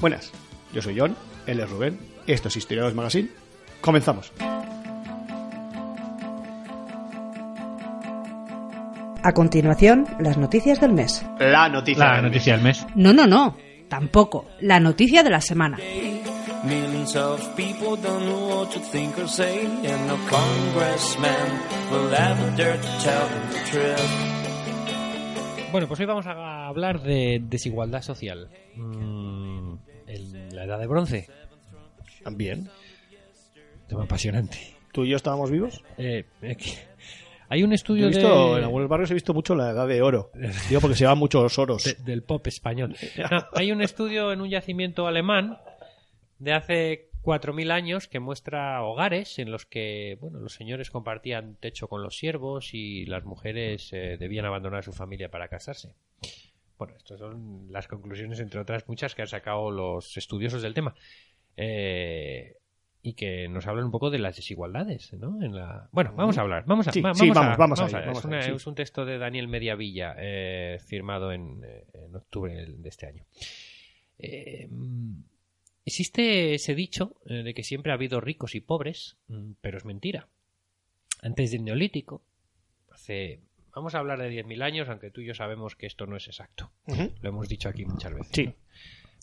Buenas, yo soy John, él es Rubén, esto es Historiadores Magazine. Comenzamos. A continuación, las noticias del mes. La noticia. La del noticia del mes. No, no, no, tampoco. La noticia de la semana. Millions of people don't know what to think or say, and no congressman will ever dare to tell them the truth. Bueno, pues hoy vamos a hablar de desigualdad social. Mm, en la edad de bronce. mes. Bien. Tema apasionante. ¿Tú y yo estábamos vivos? Eh, eh, hay un estudio he visto, de- en algunos barrios he visto mucho la edad de oro. Digo porque se llevan muchos oros. de- del pop español. No, hay un estudio en un yacimiento alemán de hace 4.000 años que muestra hogares en los que bueno, los señores compartían techo con los siervos y las mujeres eh, debían abandonar su familia para casarse. Bueno, estas son las conclusiones, entre otras muchas, que han sacado los estudiosos del tema. Eh, y que nos hablan un poco de las desigualdades, ¿no? En la... Bueno, vamos a hablar. Vamos a, Sí, va- sí, a- vamos, vamos a ver. vamos es, ahí, una- sí. es un texto de Daniel Mediavilla, eh, firmado en, eh, en octubre de este año. Eh, existe ese dicho eh, de que siempre ha habido ricos y pobres, mm, pero es mentira. Antes del Neolítico, hace... Vamos a hablar de 10.000 años, aunque tú y yo sabemos que esto no es exacto. Lo hemos dicho aquí muchas veces. Sí. ¿no?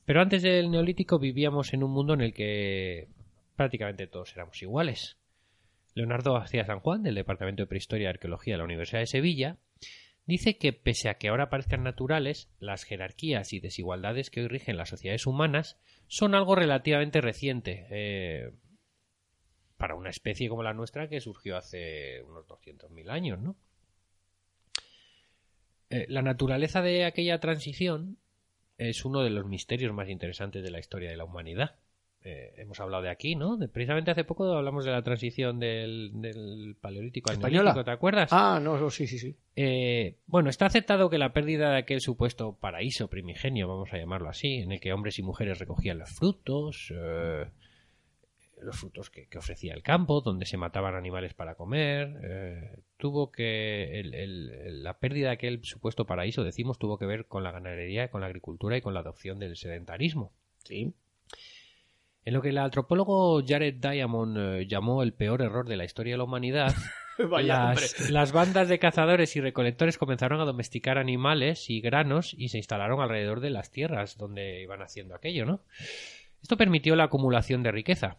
Pero antes del Neolítico vivíamos en un mundo en el que prácticamente todos éramos iguales. Leonardo García San Juan, del Departamento de Prehistoria y Arqueología de la Universidad de Sevilla, dice que pese a que ahora parezcan naturales, las jerarquías y desigualdades que hoy rigen las sociedades humanas son algo relativamente reciente eh, para una especie como la nuestra que surgió hace unos 200.000 años, ¿no? Eh, la naturaleza de aquella transición es uno de los misterios más interesantes de la historia de la humanidad. Eh, hemos hablado de aquí, ¿no? De- precisamente hace poco hablamos de la transición del, del paleolítico al neolítico, ¿te acuerdas? Ah, no, no, sí, sí, sí. Eh, bueno, está aceptado que la pérdida de aquel supuesto paraíso primigenio, vamos a llamarlo así, en el que hombres y mujeres recogían los frutos, eh, los frutos que, que ofrecía el campo, donde se mataban animales para comer, eh, tuvo que el- el- el- la pérdida de aquel supuesto paraíso, decimos, tuvo que ver con la ganadería, con la agricultura y con la adopción del sedentarismo. Sí. En lo que el antropólogo Jared Diamond eh, llamó el peor error de la historia de la humanidad, Vaya, las, las bandas de cazadores y recolectores comenzaron a domesticar animales y granos y se instalaron alrededor de las tierras donde iban haciendo aquello, ¿no? Esto permitió la acumulación de riqueza,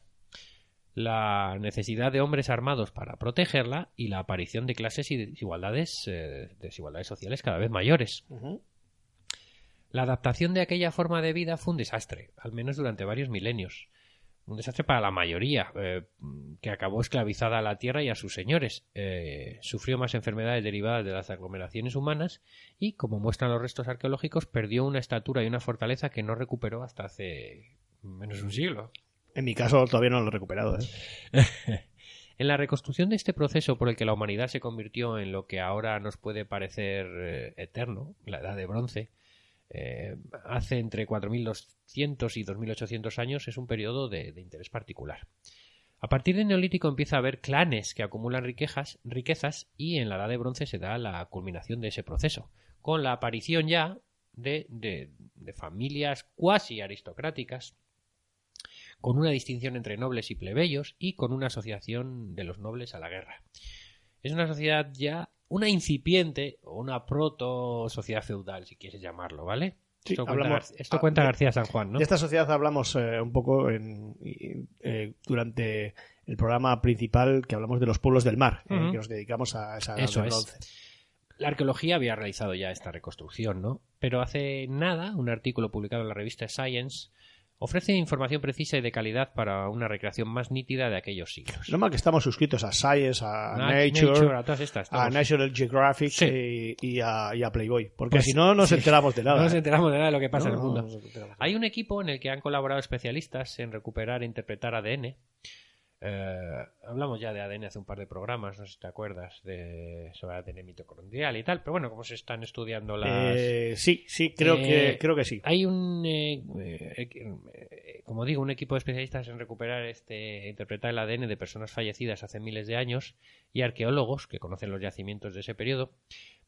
la necesidad de hombres armados para protegerla y la aparición de clases y desigualdades, eh, desigualdades sociales cada vez mayores. La adaptación de aquella forma de vida fue un desastre, al menos durante varios milenios. Un desastre para la mayoría, eh, que acabó esclavizada a la tierra y a sus señores. Eh, sufrió más enfermedades derivadas de las aglomeraciones humanas y, como muestran los restos arqueológicos, perdió una estatura y una fortaleza que no recuperó hasta hace menos de un siglo. En mi caso todavía no lo he recuperado. ¿eh? En la reconstrucción de este proceso por el que la humanidad se convirtió en lo que ahora nos puede parecer eterno, la edad de bronce, eh, hace entre 4.200 y 2.800 años, es un periodo de, interés particular. A partir del Neolítico empieza a haber clanes que acumulan riquezas, riquezas y en la Edad de Bronce se da la culminación de ese proceso, con la aparición ya de, de- de familias cuasi aristocráticas, con una distinción entre nobles y plebeyos y con una asociación de los nobles a la guerra. Es una sociedad ya, una incipiente o una proto sociedad feudal, si quieres llamarlo, ¿vale? Sí, esto cuenta, hablamos- esto ah, cuenta de- García San Juan, ¿no? De esta sociedad hablamos eh, un poco en, eh, durante el programa principal que hablamos de los pueblos del mar, eh, Ujú. que nos dedicamos a esa Eso de es. bronce. La arqueología había realizado ya esta reconstrucción, ¿no? Pero hace nada, un artículo publicado en la revista Science ofrece información precisa y de calidad para una recreación más nítida de aquellos siglos. Normal que estamos suscritos a Science, a Na- Nature, a todas estas. a National Geographic Sí. y, y a, y a Playboy. Porque Pues si no, nos sí. enteramos de nada. No nos enteramos de nada de lo que pasa No, en el no, mundo. no nos. Hay un equipo en el que han colaborado especialistas en recuperar e interpretar ADN. Eh, hablamos ya de ADN hace un par de programas, no sé si te acuerdas, de, sobre ADN mitocondrial y tal, pero bueno, como se están estudiando las... Eh, sí, sí, creo, Eh, que, creo que sí. Hay un, eh, eh, eh, como digo, un equipo de especialistas en recuperar este, interpretar el ADN de personas fallecidas hace miles de años y arqueólogos que conocen los yacimientos de ese periodo.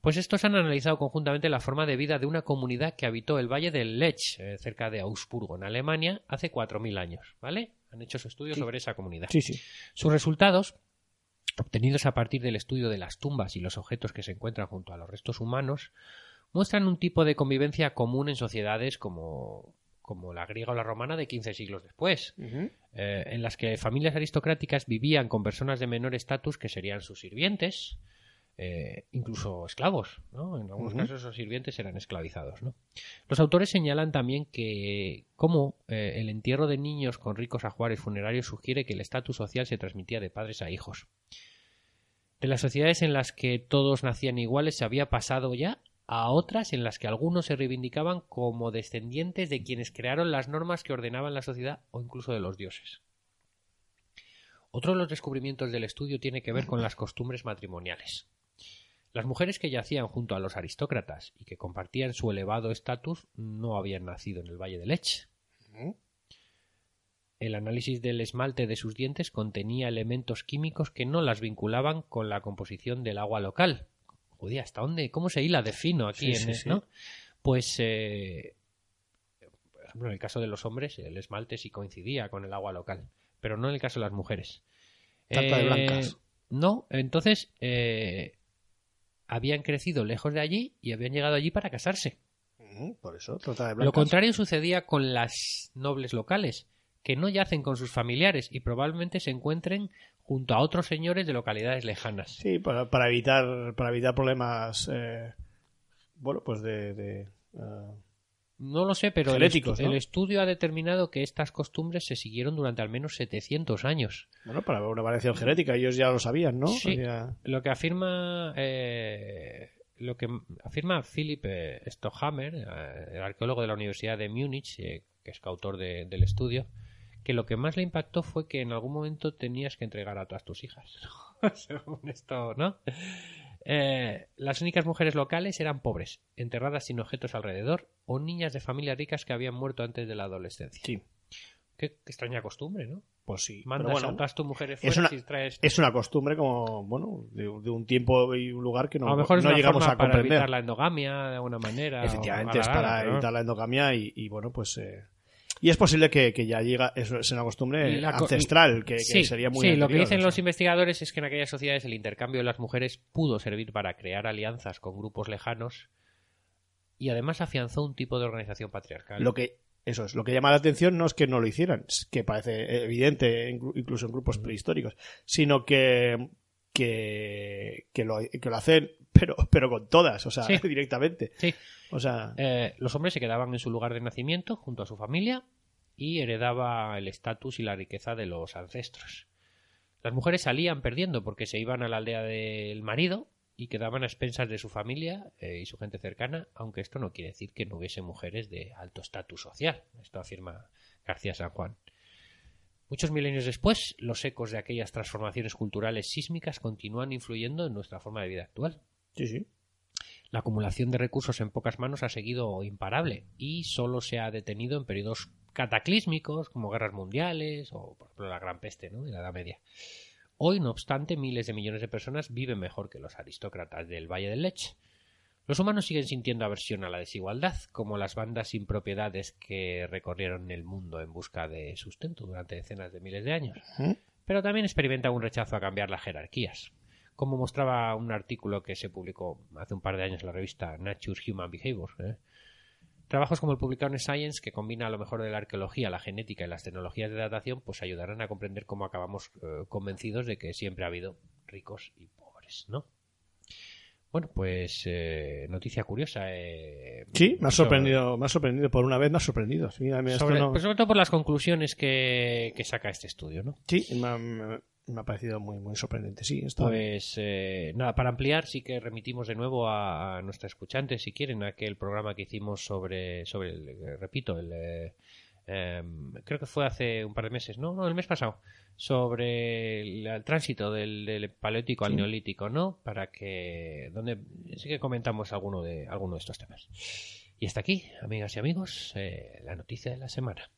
Pues estos han analizado conjuntamente la forma de vida de una comunidad que habitó el valle del Lech, eh, cerca de Augsburgo, en Alemania, hace 4.000 años, ¿vale? Han hecho su estudio Sí. sobre esa comunidad. Sí, sí. Sus resultados, obtenidos a partir del estudio de las tumbas y los objetos que se encuentran junto a los restos humanos, muestran un tipo de convivencia común en sociedades como, como la griega o la romana de 15 siglos después, eh, en las que familias aristocráticas vivían con personas de menor estatus que serían sus sirvientes, eh, incluso esclavos, ¿no? En algunos casos esos sirvientes eran esclavizados, ¿no? Los autores señalan también que cómo eh, el entierro de niños con ricos ajuares funerarios sugiere que el estatus social se transmitía de padres a hijos. De las sociedades en las que todos nacían iguales se había pasado ya a otras en las que algunos se reivindicaban como descendientes de quienes crearon las normas que ordenaban la sociedad o incluso de los dioses. Otro de los descubrimientos del estudio tiene que ver con las costumbres matrimoniales. Las mujeres que yacían junto a los aristócratas y que compartían su elevado estatus no habían nacido en el Valle del Lech. Ujú. El análisis del esmalte de sus dientes contenía elementos químicos que no las vinculaban con la composición del agua local. Joder, ¿hasta dónde? ¿Cómo se hila de fino aquí? Sí, en, sí, sí. ¿no? Pues, eh, por ejemplo, en el caso de los hombres, el esmalte sí coincidía con el agua local, pero no en el caso de las mujeres. Trata de blancas. No, entonces eh, habían crecido lejos de allí y habían llegado allí para casarse. Por eso, trata de Lo contrario sucedía con las nobles locales, que no yacen con sus familiares y probablemente se encuentren junto a otros señores de localidades lejanas. Sí, para, para evitar para evitar problemas eh, bueno, pues de, de, ah, No lo sé, pero el, Genéticos, estu- ¿no? el estudio ha determinado que estas costumbres se siguieron durante al menos 700 años. bueno, para una variación genética, ellos ya lo sabían, ¿no? Sí. Lo que afirma eh, lo que afirma Philip eh, Stockhammer, eh, el arqueólogo de la Universidad de Múnich, eh, que es coautor de- del estudio, que lo que más le impactó fue que en algún momento tenías que entregar a todas tus hijas. Según esto, ¿no? Eh, las únicas mujeres locales eran pobres, enterradas sin objetos alrededor, o niñas de familias ricas que habían muerto antes de la adolescencia. Sí, Qué, qué extraña costumbre, ¿no? pues sí. Mandas bueno, a todas tus mujeres es fuera una- y traes es una costumbre como, bueno, de, de un tiempo y un lugar que no, a lo mejor es una llegamos forma a para comprender. evitar la endogamia de alguna manera. Efectivamente, es para evitar la endogamia y, y, bueno, pues... eh, y es posible que, que ya llega, eso es una costumbre la ancestral, que, que sí, sería muy sí, lo que dicen o los investigadores es que en aquellas sociedades el intercambio de las mujeres pudo servir para crear alianzas con grupos lejanos y además afianzó un tipo de organización patriarcal. Lo que, eso es, lo que llama la atención no es que no lo hicieran, es que parece evidente inclu- incluso en grupos prehistóricos, sino que, que, que, lo, que lo hacen, pero, pero con todas, o sea, Sí. directamente. Sí, O sea, eh, los hombres se quedaban en su lugar de nacimiento junto a su familia y heredaba el estatus y la riqueza de los ancestros. Las mujeres salían perdiendo porque se iban a la aldea del marido y quedaban a expensas de su familia eh, y su gente cercana, aunque esto no quiere decir que no hubiese mujeres de alto estatus social. Esto afirma García San Juan. Muchos milenios después, los ecos de aquellas transformaciones culturales sísmicas continúan influyendo en nuestra forma de vida actual. Sí, sí. La acumulación de recursos en pocas manos ha seguido imparable y solo se ha detenido en periodos cataclísmicos como guerras mundiales o, por ejemplo, la Gran Peste ¿no? de la Edad Media. Hoy, no obstante, miles de millones de personas viven mejor que los aristócratas del Valle del Lech. Los humanos siguen sintiendo aversión a la desigualdad, como las bandas sin propiedades que recorrieron el mundo en busca de sustento durante decenas de miles de años pero también experimentan un rechazo a cambiar las jerarquías, como mostraba un artículo que se publicó hace un par de años en la revista Nature Human Behavior. ¿eh? Trabajos como el publicado en Science, que combina lo mejor de la arqueología, la genética y las tecnologías de datación, pues ayudarán a comprender cómo acabamos eh, convencidos de que siempre ha habido ricos y pobres, ¿no? Bueno, pues eh, noticia curiosa. eh, Sí, me ha sorprendido, me ha sorprendido, por una vez me ha sorprendido. Sí, sobre, no- pues sobre todo por las conclusiones que, que saca este estudio, ¿no? sí, me me- ha parecido muy, muy sorprendente. Sí, esto Pues eh, nada, para ampliar sí que remitimos de nuevo a, a nuestra escuchante, si quieren, a aquel programa que hicimos sobre, sobre el, eh, repito, el, eh, eh, creo que fue hace un par de meses, ¿no? No, el mes pasado, sobre el, el tránsito del, del paleolítico al neolítico, ¿no? Para que, donde sí que comentamos alguno de, alguno de estos temas. Y hasta aquí, amigas y amigos, la noticia de la semana.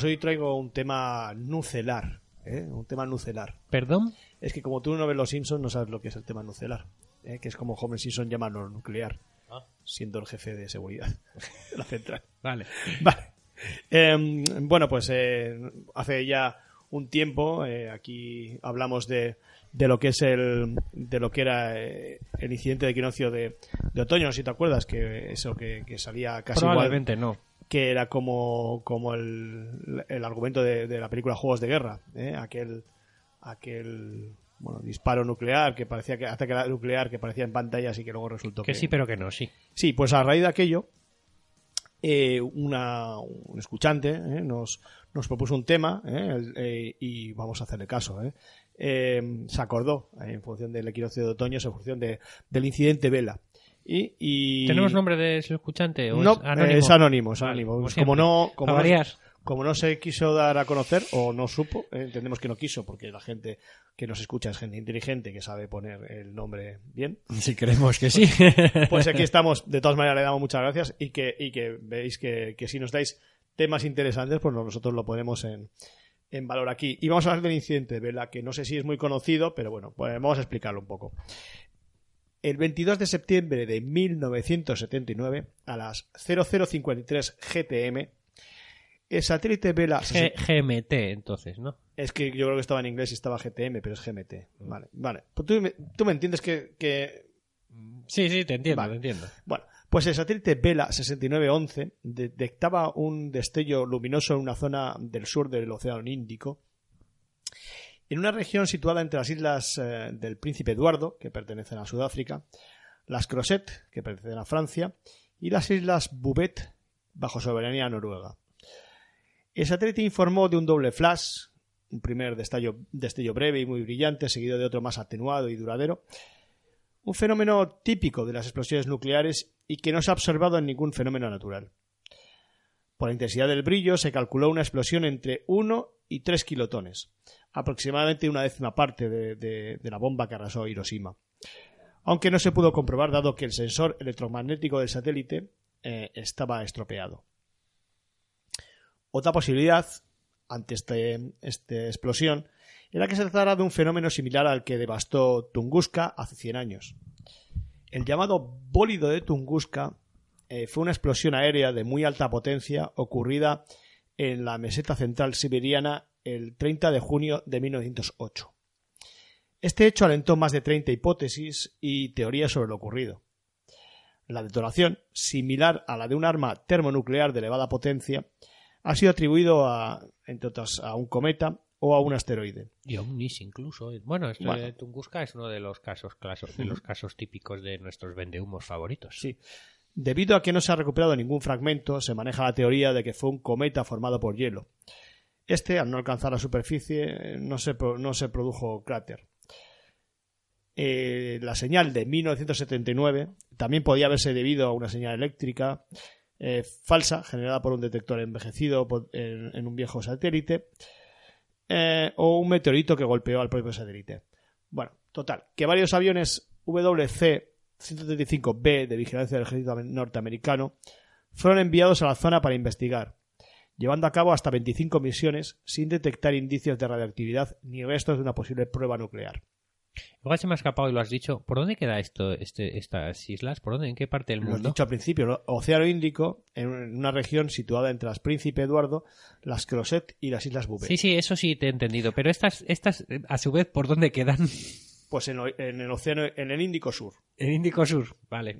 Pues hoy traigo un tema nucelar. ¿eh? Un tema nucelar. ¿Perdón? Es que como tú no ves los Simpsons, no sabes lo que es el tema nucelar. ¿eh? Que es como Homer Simpson llama lo nuclear, siendo el jefe de seguridad de la central. Vale. Vale. Eh, bueno, pues eh, hace ya un tiempo eh, aquí hablamos de, de lo que es el de lo que era eh, el incidente de equinoccio de, de otoño, no sé si te acuerdas que eso que, que salía casi igual Probablemente no. Que era como, como el, el argumento de, de la película Juegos de Guerra, ¿eh? aquel, aquel bueno, disparo nuclear que parecía que ataque nuclear que parecía en pantallas y que luego resultó Que sí, pero que no, sí. Sí, pues a raíz de aquello, eh, una, un escuchante eh, nos, nos propuso un tema eh, el- eh, y vamos a hacerle caso. eh. Eh, se acordó, en función del equinoccio de otoño, en función de, del incidente Vela. Y, y- ¿Tenemos nombre de ese escuchante? ¿O no, es anónimo? es anónimo, es Vale, anónimo. como Pues como no, como no, variar. como no se quiso dar a conocer o no supo, eh, entendemos que no quiso porque la gente que nos escucha es gente inteligente que sabe poner el nombre bien. Si creemos que sí. Pues aquí estamos, de todas maneras le damos muchas gracias y que, y que veis que, que si nos dais temas interesantes, pues nosotros lo ponemos en, en valor aquí. Y vamos a hablar del incidente de Vela, que no sé si es muy conocido, pero bueno, pues vamos a explicarlo un poco. El 22 de septiembre de 1979, a las 0053 GTM, el satélite Vela... G- GMT, entonces, ¿no? Es que yo creo que estaba en inglés y estaba GTM, pero es GMT. Vale, vale. Pues tú, me- tú me entiendes que, que Sí, sí, te entiendo, Vale. te entiendo. Bueno, pues el satélite Vela 6911 detectaba un destello luminoso en una zona del sur del Océano Índico, en una región situada entre las islas eh, del Príncipe Eduardo, que pertenecen a Sudáfrica, las Crozet, que pertenecen a Francia, y las islas Bouvet, bajo soberanía noruega. El satélite informó de un doble flash, un primer destello, destello breve y muy brillante, seguido de otro más atenuado y duradero, un fenómeno típico de las explosiones nucleares y que no se ha observado en ningún fenómeno natural. Por la intensidad del brillo se calculó una explosión entre 1 y 3 kilotones, aproximadamente una décima parte de, de- la bomba que arrasó Hiroshima. Aunque no se pudo comprobar dado que el sensor electromagnético del satélite eh, estaba estropeado. Otra posibilidad ante este, esta explosión era que se tratara de un fenómeno similar al que devastó Tunguska hace 100 años. El llamado bólido de Tunguska eh, fue una explosión aérea de muy alta potencia ocurrida en la meseta central siberiana el 30 de junio de 1908. Este hecho alentó más de 30 hipótesis y teorías sobre lo ocurrido. La detonación, similar a la de un arma termonuclear de elevada potencia, ha sido atribuido a, entre otras, a un cometa o a un asteroide. Y Omnis incluso. Bueno, esto Bueno. de Tunguska es uno de los casos clasos, de los casos típicos de nuestros vendehumos favoritos. Sí. Debido a que no se ha recuperado ningún fragmento, se maneja la teoría de que fue un cometa formado por hielo. Este, al no alcanzar la superficie, no se, no se produjo cráter. Eh, la señal de 1979 también podía haberse debido a una señal eléctrica eh, falsa generada por un detector envejecido en un viejo satélite eh, o un meteorito que golpeó al propio satélite. Bueno, total, que varios aviones WC-135B de vigilancia del ejército norteamericano fueron enviados a la zona para investigar, llevando a cabo hasta 25 misiones sin detectar indicios de radioactividad ni restos de una posible prueba nuclear. Igual se me ha escapado y lo has dicho. ¿Por dónde queda esto, este, estas islas? ¿Por dónde? ¿En qué parte del Lo he mundo? dicho al principio, ¿no? Océano Índico, en una región situada entre las Príncipe Eduardo, las Crozet y las Islas Bouvet. Sí, sí, eso sí te he entendido. Pero estas, estas a su vez, ¿por dónde quedan? Pues en, en el Océano, en el Índico Sur. En Índico Sur. Vale.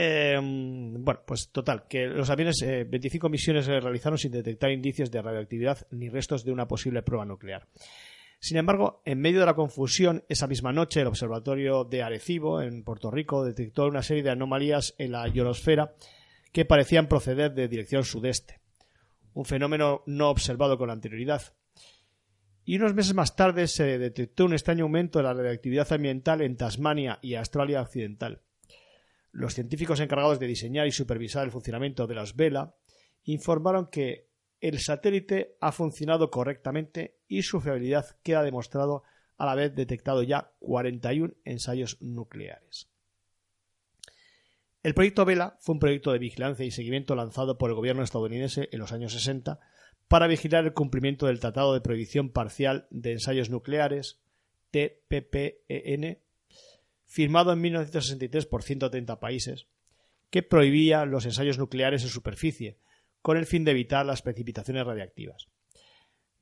Eh, bueno, pues total, que los aviones, eh, 25 misiones se realizaron sin detectar indicios de radioactividad ni restos de una posible prueba nuclear. Sin embargo, en medio de la confusión, esa misma noche el Observatorio de Arecibo, en Puerto Rico, detectó una serie de anomalías en la ionosfera que parecían proceder de dirección sudeste, un fenómeno no observado con anterioridad. Y unos meses más tarde se detectó un extraño aumento de la radioactividad ambiental en Tasmania y Australia Occidental. Los científicos encargados de diseñar y supervisar el funcionamiento de las Vela informaron que el satélite ha funcionado correctamente y su fiabilidad queda demostrado al haber detectado ya 41 ensayos nucleares. El proyecto Vela fue un proyecto de vigilancia y seguimiento lanzado por el gobierno estadounidense en los años 60 para vigilar el cumplimiento del Tratado de Prohibición Parcial de Ensayos Nucleares, TPPEN, firmado en 1963 por 130 países, que prohibía los ensayos nucleares en superficie, con el fin de evitar las precipitaciones radiactivas.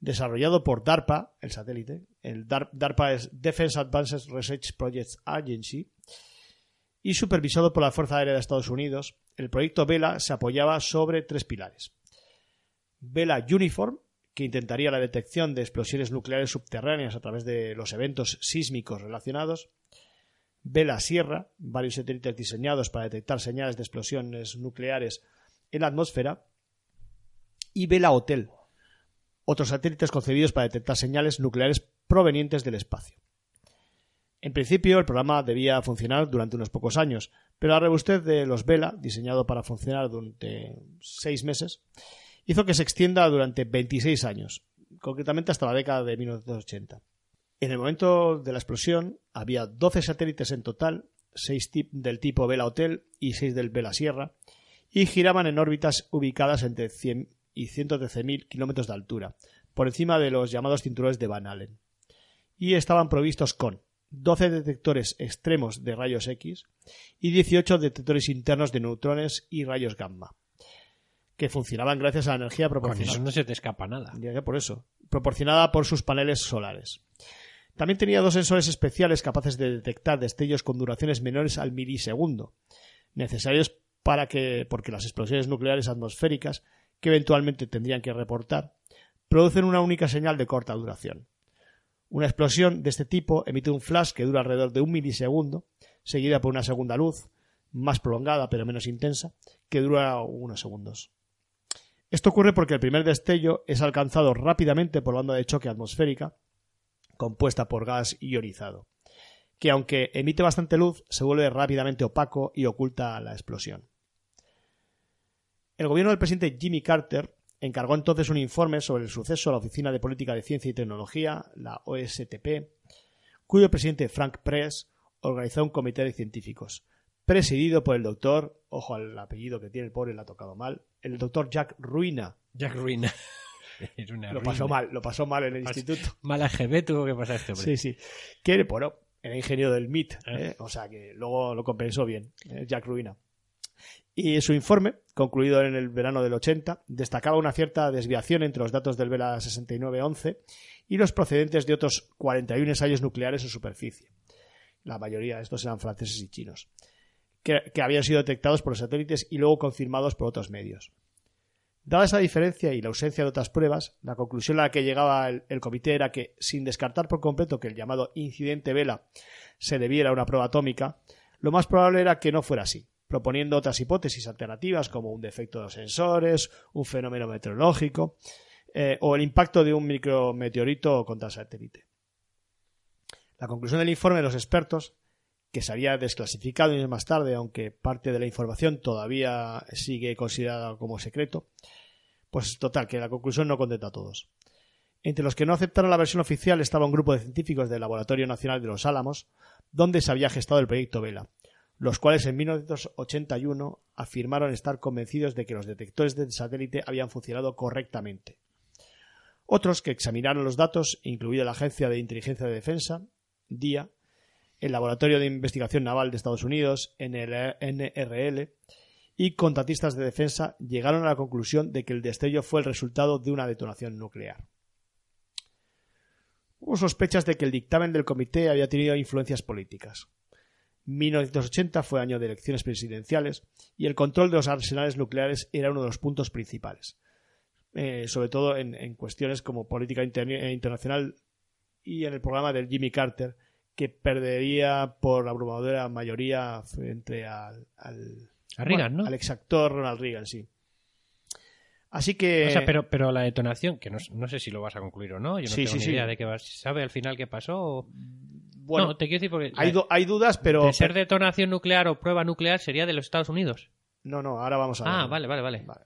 Desarrollado por DARPA, el satélite, el DAR- DARPA es Defense Advanced Research Projects Agency, y supervisado por la Fuerza Aérea de Estados Unidos, el proyecto Vela se apoyaba sobre tres pilares. Vela Uniform, que intentaría la detección de explosiones nucleares subterráneas a través de los eventos sísmicos relacionados. Vela Sierra, varios satélites diseñados para detectar señales de explosiones nucleares en la atmósfera. Y Vela Hotel, otros satélites concebidos para detectar señales nucleares provenientes del espacio. En principio, el programa debía funcionar durante unos pocos años, pero la robustez de los Vela, diseñado para funcionar durante seis meses, hizo que se extienda durante 26 años, concretamente hasta la década de 1980. En el momento de la explosión había 12 satélites en total, 6 del tipo Vela Hotel y 6 del Vela Sierra, y giraban en órbitas ubicadas entre 100 y 113.000 kilómetros de altura, por encima de los llamados cinturones de Van Allen. Y estaban provistos con 12 detectores extremos de rayos X y 18 detectores internos de neutrones y rayos gamma, que funcionaban gracias a la energía Con proporcionada. eso no se te escapa nada. Ya, por eso. Proporcionada por sus paneles solares. También tenía dos sensores especiales capaces de detectar destellos con duraciones menores al milisegundo, necesarios para que, porque las explosiones nucleares atmosféricas, que eventualmente tendrían que reportar, producen una única señal de corta duración. Una explosión de este tipo emite un flash que dura alrededor de un milisegundo, seguida por una segunda luz, más prolongada pero menos intensa, que dura unos segundos. Esto ocurre porque el primer destello es alcanzado rápidamente por la onda de choque atmosférica, compuesta por gas ionizado, que aunque emite bastante luz, se vuelve rápidamente opaco y oculta la explosión. El gobierno del presidente Jimmy Carter encargó entonces un informe sobre el suceso a la Oficina de Política de Ciencia y Tecnología, la OSTP, cuyo presidente Frank Press organizó un comité de científicos, presidido por el doctor, ojo al apellido que tiene el pobre, le ha tocado mal, el doctor Jack Ruina, Jack Ruina. Es una Lo ruina. pasó mal, lo pasó mal en el Pas- instituto. Mala GB tuvo que pasar este hombre. Sí, sí. Que, bueno, era ingeniero del MIT, Ah. ¿eh? o sea que luego lo compensó bien, ¿eh? Jack Ruina. Y su informe, concluido en el verano del 80, destacaba una cierta desviación entre los datos del Vela 6911 y los procedentes de otros 41 ensayos nucleares en superficie. La mayoría de estos eran franceses y chinos, que, que habían sido detectados por los satélites y luego confirmados por otros medios. Dada esa diferencia y la ausencia de otras pruebas, la conclusión a la que llegaba el, comité era que, sin descartar por completo que el llamado incidente Vela se debiera a una prueba atómica, lo más probable era que no fuera así, proponiendo otras hipótesis alternativas como un defecto de los sensores, un fenómeno meteorológico eh, o el impacto de un micrometeorito contra el satélite. La conclusión del informe de los expertos, que se había desclasificado años más tarde, aunque parte de la información todavía sigue considerada como secreto, pues total, que la conclusión no contenta a todos. Entre los que no aceptaron la versión oficial estaba un grupo de científicos del Laboratorio Nacional de los Álamos, donde se había gestado el proyecto Vela, los cuales en 1981 afirmaron estar convencidos de que los detectores del satélite habían funcionado correctamente. Otros que examinaron los datos, incluida la Agencia de Inteligencia de Defensa, DIA, el Laboratorio de Investigación Naval de Estados Unidos, NRL, y contratistas de defensa, llegaron a la conclusión de que el destello fue el resultado de una detonación nuclear. Hubo sospechas de que el dictamen del comité había tenido influencias políticas. 1980 fue año de elecciones presidenciales y el control de los arsenales nucleares era uno de los puntos principales, eh, sobre todo en, cuestiones como política inter internacional y en el programa del Jimmy Carter, que perdería por abrumadora mayoría frente al, al, A Reagan, bueno, ¿no? al exactor Ronald Reagan, sí. Así que. O sea, pero, pero la detonación, que no, no sé si lo vas a concluir o no, yo no Sí, tengo sí, ni sí. idea de qué vas. ¿Sabe al final qué pasó? o- bueno, no, te quiero decir porque. hay, la- hay dudas, pero. de ser detonación nuclear o prueba nuclear sería de los Estados Unidos. No, no, ahora vamos a ver. Ah, vale, vale, vale. Vale.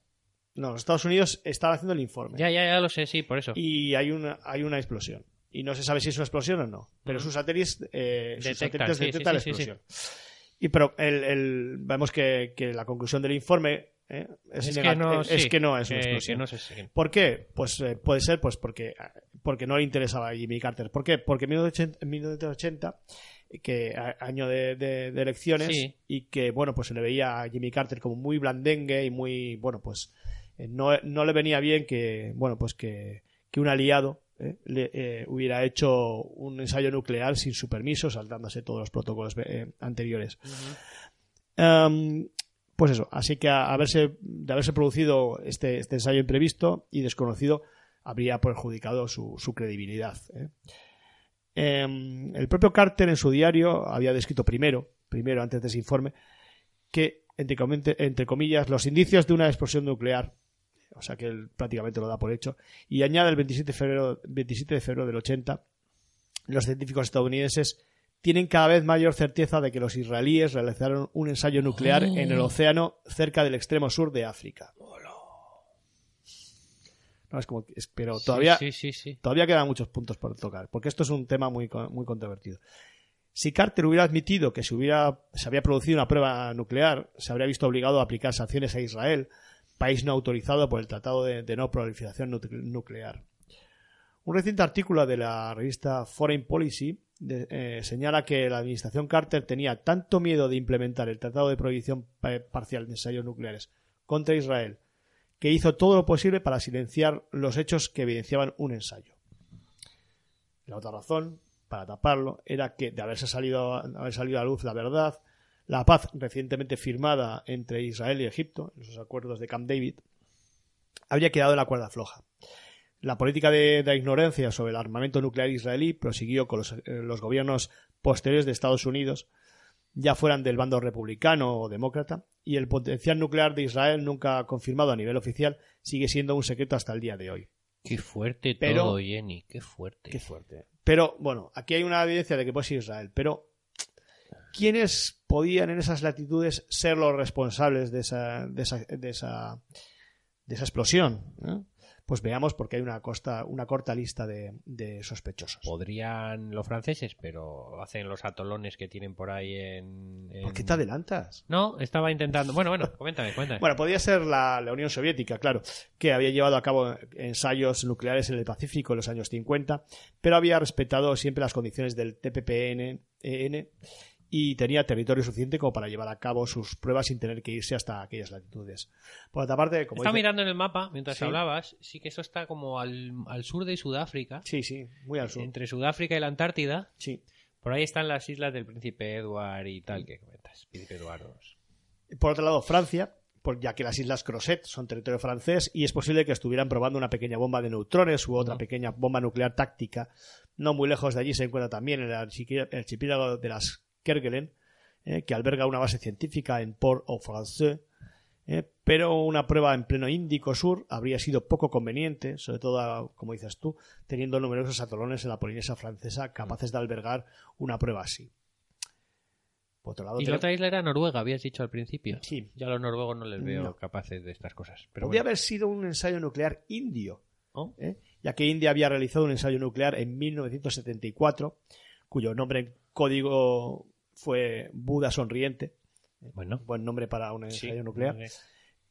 No, los Estados Unidos están haciendo el informe. Ya, ya, ya lo sé, sí, por eso. Y hay una, hay una explosión. Y no se sabe si es una explosión o no. Pero sus satélites, eh, sus Detectan, satélites sí, detectan sí, la sí, explosión. Y pero el, el- vemos que, que la conclusión del informe eh, es, es, que no, es sí, que no es una explosión. no sé ¿Por qué? Pues eh, puede ser pues porque, porque no le interesaba a Jimmy Carter. ¿Por qué? Porque en 1980, en 1980, que año de, de- de elecciones, y que bueno, pues se le veía a Jimmy Carter como muy blandengue y muy, bueno, pues eh, no, no le venía bien que, bueno, pues que, que un aliado eh, le, eh, hubiera hecho un ensayo nuclear sin su permiso, saltándose todos los protocolos eh, anteriores. Pues eso, así que a, haberse, de haberse producido este, este ensayo imprevisto y desconocido, habría perjudicado su, su credibilidad. Em, el propio Carter en su diario había descrito primero, primero antes de ese informe, que, entre, entre comillas, los indicios de una explosión nuclear, o sea que él prácticamente lo da por hecho, y añade el 27 de febrero, 27 de febrero del 80, los científicos estadounidenses tienen cada vez mayor certeza de que los israelíes realizaron un ensayo nuclear en el océano cerca del extremo sur de África. No, es como, es- pero todavía, Sí, sí, sí. sí. todavía quedan muchos puntos por tocar, porque esto es un tema muy, muy controvertido. Si Carter hubiera admitido que se, hubiera, se había producido una prueba nuclear, se habría visto obligado a aplicar sanciones a Israel, país no autorizado por el Tratado de, No Proliferación Nucle- Nuclear. Un reciente artículo de la revista Foreign Policy de- eh, señala que la administración Carter tenía tanto miedo de implementar el Tratado de Prohibición Pa- Parcial de Ensayos Nucleares contra Israel que hizo todo lo posible para silenciar los hechos que evidenciaban un ensayo. La otra razón, para taparlo, era que de haberse salido, haber salido a luz la verdad, la paz recientemente firmada entre Israel y Egipto, en esos acuerdos de Camp David, habría quedado en la cuerda floja. La política de, de ignorancia sobre el armamento nuclear israelí prosiguió con los, eh, los gobiernos posteriores de Estados Unidos, ya fueran del bando republicano o demócrata, y el potencial nuclear de Israel, nunca confirmado a nivel oficial, sigue siendo un secreto hasta el día de hoy. Qué fuerte Pero- todo, Jenny, qué fuerte. Qué fuerte. Pero, bueno, aquí hay una evidencia de que puede ser Israel, pero ¿quiénes podían en esas latitudes ser los responsables de esa, de esa, de esa, de esa explosión, ¿eh? pues veamos porque hay una, costa, una corta lista de, de sospechosos. Podrían los franceses, pero hacen los atolones que tienen por ahí en... en- ¿Por qué te adelantas? No, estaba intentando... Bueno, bueno, coméntame, cuéntame. Bueno, podría ser la, la Unión Soviética, claro, que había llevado a cabo ensayos nucleares en el Pacífico en los años 50, pero había respetado siempre las condiciones del TPPN EN, y tenía territorio suficiente como para llevar a cabo sus pruebas sin tener que irse hasta aquellas latitudes. Por otra parte, como Estaba dice- mirando en el mapa mientras Sí. hablabas, sí que eso está como al, al sur de Sudáfrica, Sí, sí, muy al sur. entre Sudáfrica y la Antártida. Sí. Por ahí están las islas del Príncipe Edward y tal que comentas. Príncipe Eduardo. Por otro lado, Francia, ya que las Islas Crozet son territorio francés y es posible que estuvieran probando una pequeña bomba de neutrones u otra pequeña bomba nuclear táctica. No muy lejos de allí se encuentra también el archipiélago de las Kerguelen, eh, que alberga una base científica en Port-au-Français. eh, pero una prueba en pleno Índico Sur habría sido poco conveniente, sobre todo, como dices tú, teniendo numerosos atolones en la Polinesia francesa capaces de albergar una prueba así. Por otro lado, Y la otra isla era Noruega, habías dicho al principio. Sí. Ya a los noruegos no les veo No. capaces de estas cosas. Pero podría bueno. haber sido un ensayo nuclear indio, ¿Oh? ¿eh? ya que India había realizado un ensayo nuclear en 1974, cuyo nombre en código fue Buda Sonriente, Bueno. buen nombre para un Sí. ensayo nuclear,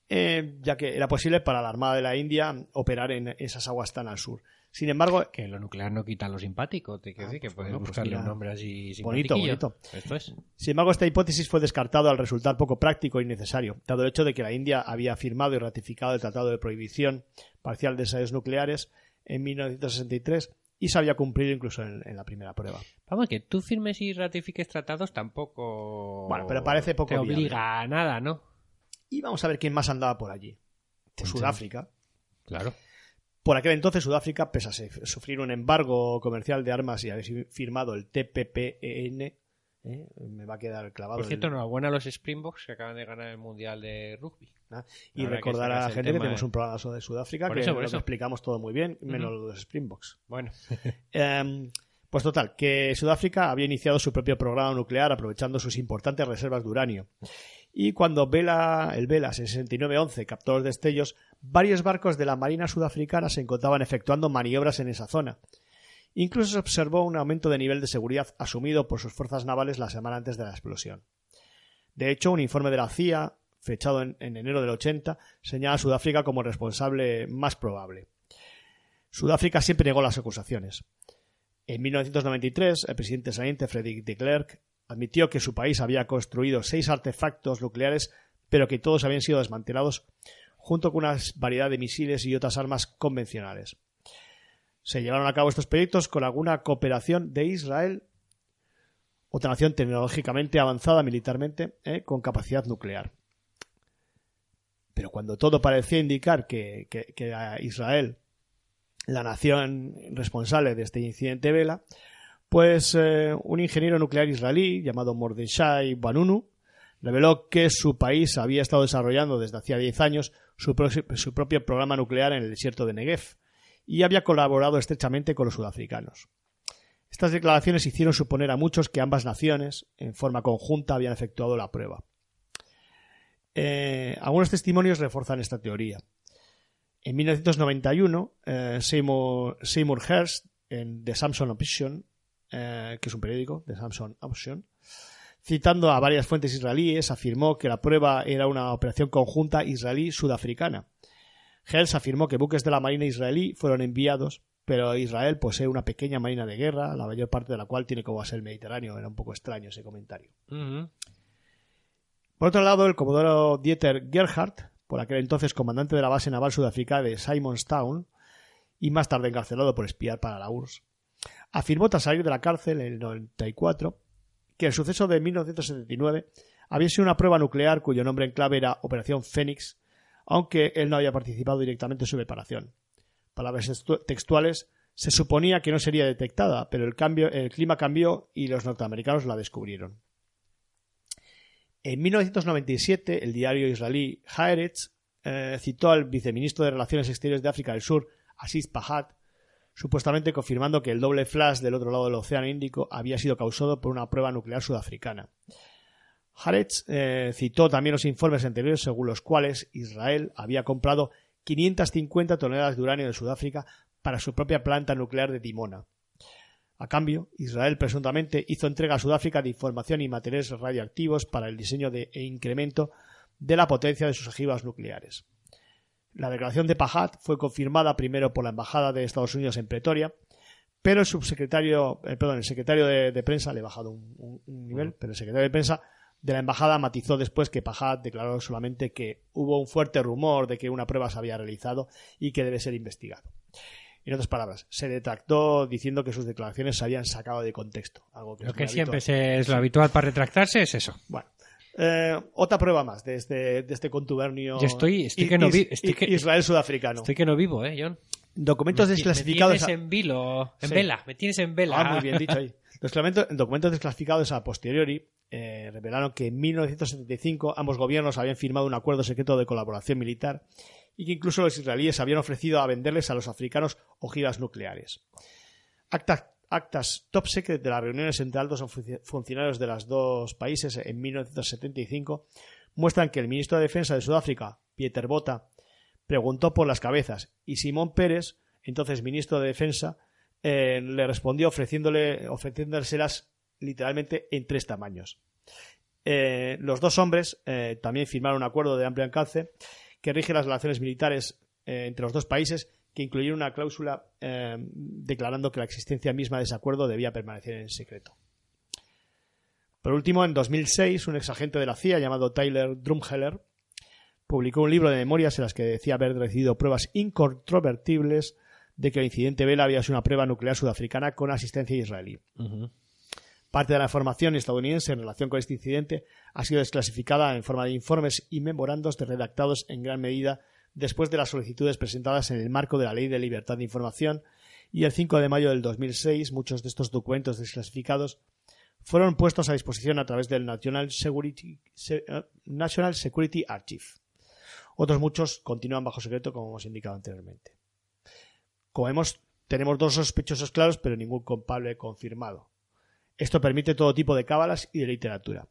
eh, ya que era posible para la Armada de la India operar en esas aguas tan al sur. Sin embargo, Que lo nuclear no quita lo simpático. Te quiero Ah, decir que pues puedes bueno, pues buscarle mira. un nombre así Bonito, bonito. Esto es. Sin embargo, esta hipótesis fue descartada al resultar poco práctico y necesario, dado el hecho de que la India había firmado y ratificado el Tratado de Prohibición Parcial de Ensayos Nucleares en 1963 y sabía cumplir incluso en, en la primera prueba. Vamos, que tú firmes y ratifiques tratados tampoco. Bueno, pero parece poco Te viable. obliga a nada, ¿no? Y vamos a ver quién más andaba por allí. Pues. Sudáfrica. Claro. Por aquel entonces, Sudáfrica, pese a se- sufrir un embargo comercial de armas y haber firmado el TPPN, ¿eh? me va a quedar clavado. Por cierto, el- enhorabuena a los Springboks que acaban de ganar el Mundial de Rugby. Y recordar a la gente que tenemos un programa sobre Sudáfrica Por que eso, por lo eso. explicamos todo muy bien, menos lo de los Springboks. Bueno, Em, pues total, que Sudáfrica había iniciado su propio programa nuclear aprovechando sus importantes reservas de uranio. Y cuando Vela, el Vela 6911 captó los destellos, varios barcos de la Marina sudafricana se encontraban efectuando maniobras en esa zona. Incluso se observó un aumento de nivel de seguridad asumido por sus fuerzas navales la semana antes de la explosión. De hecho, un informe de la CIA, fechado en, en enero del 80, señala a Sudáfrica como responsable más probable. Sudáfrica siempre negó las acusaciones. En 1993, el presidente saliente Frederick de Klerk admitió que su país había construido seis artefactos nucleares, pero que todos habían sido desmantelados, junto con una variedad de misiles y otras armas convencionales. Se llevaron a cabo estos proyectos con alguna cooperación de Israel, otra nación tecnológicamente avanzada militarmente, ¿eh? con capacidad nuclear. Pero cuando todo parecía indicar que, a Israel la nación responsable de este incidente Vela, pues eh, un ingeniero nuclear israelí llamado Mordechai Banunu reveló que su país había estado desarrollando desde hacía 10 años su, su propio programa nuclear en el desierto de Negev y había colaborado estrechamente con los sudafricanos. Estas declaraciones hicieron suponer a muchos que ambas naciones, en forma conjunta, habían efectuado la prueba. Eh, algunos testimonios refuerzan esta teoría. En 1991, eh, Seymour, Seymour Hersh, en The Samson Option, eh, que es un periódico, The Samson Option, citando a varias fuentes israelíes, afirmó que la prueba era una operación conjunta israelí-sudafricana. Hersh afirmó que buques de la Marina israelí fueron enviados, pero Israel posee una pequeña marina de guerra, la mayor parte de la cual tiene como base el Mediterráneo. Era un poco extraño ese comentario. Por otro lado, el comodoro Dieter Gerhardt, por aquel entonces comandante de la base naval sudafricana de Simonstown, y más tarde encarcelado por espiar para la URSS, afirmó tras salir de la cárcel en el 94 que el suceso de 1979 había sido una prueba nuclear cuyo nombre en clave era Operación Fénix, aunque él no había participado directamente en su preparación. Palabras textu- textuales, se suponía que no sería detectada, pero el, cambio, el clima cambió y los norteamericanos la descubrieron. En 1997, el diario israelí Haaretz eh, citó al viceministro de Relaciones Exteriores de África del Sur, Assis Pahat, supuestamente confirmando que el doble flash del otro lado del Océano Índico había sido causado por una prueba nuclear sudafricana. Haaretz eh, citó también los informes anteriores según los cuales Israel había comprado 550 toneladas de uranio de Sudáfrica para su propia planta nuclear de Dimona. A cambio, Israel presuntamente hizo entrega a Sudáfrica de información y materiales radioactivos para el diseño de, e incremento de la potencia de sus ojivas nucleares. La declaración de Pajat fue confirmada primero por la Embajada de Estados Unidos en Pretoria, pero el subsecretario, eh, perdón, el secretario de, de prensa, le he bajado un, un- un nivel, pero el secretario de prensa de la embajada matizó después que Pajat declaró solamente que hubo un fuerte rumor de que una prueba se había realizado y que debe ser investigado. En otras palabras, se detractó diciendo que sus declaraciones se habían sacado de contexto. Algo que Lo es que siempre es lo habitual para retractarse es eso. Bueno, eh, otra prueba más de este, de este contubernio Yo estoy- estoy que no estoy i- que- Israel-sudafricano. Estoy que no vivo, ¿eh, John? Documentos Me desclasificados. Me tienes en vilo, en Sí. vela, me tienes en vela. Ah, muy bien dicho ahí. Los documentos, documentos desclasificados a posteriori eh, revelaron que en 1975 ambos gobiernos habían firmado un acuerdo secreto de colaboración militar y que incluso los israelíes habían ofrecido a venderles a los africanos ojivas nucleares. Acta- actas top secret de las reuniones entre altos funci- funcionarios de los dos países en 1975 muestran que el ministro de Defensa de Sudáfrica, Pieter Botha, preguntó por las cabezas y Simón Pérez, entonces ministro de Defensa, eh, le respondió ofreciéndole, ofreciéndoselas literalmente en tres tamaños. Eh, los dos hombres eh, también firmaron un acuerdo de amplio alcance que rige las relaciones militares eh, entre los dos países que incluyeron una cláusula eh, declarando que la existencia misma de ese acuerdo debía permanecer en secreto. Por último, en 2006, un exagente de la CIA llamado Tyler Drumheller publicó un libro de memorias en las que decía haber recibido pruebas incontrovertibles de que el incidente Vela había sido una prueba nuclear sudafricana con asistencia israelí. Parte de la información estadounidense en relación con este incidente ha sido desclasificada en forma de informes y memorandos de redactados en gran medida después de las solicitudes presentadas en el marco de la Ley de Libertad de Información y el 5 de mayo del 2006 muchos de estos documentos desclasificados fueron puestos a disposición a través del National Security, Se- eh, National Security Archive. Otros muchos continúan bajo secreto, como hemos indicado anteriormente. Como vemos, tenemos dos sospechosos claros, pero ningún culpable confirmado. Esto permite todo tipo de cábalas y de literatura.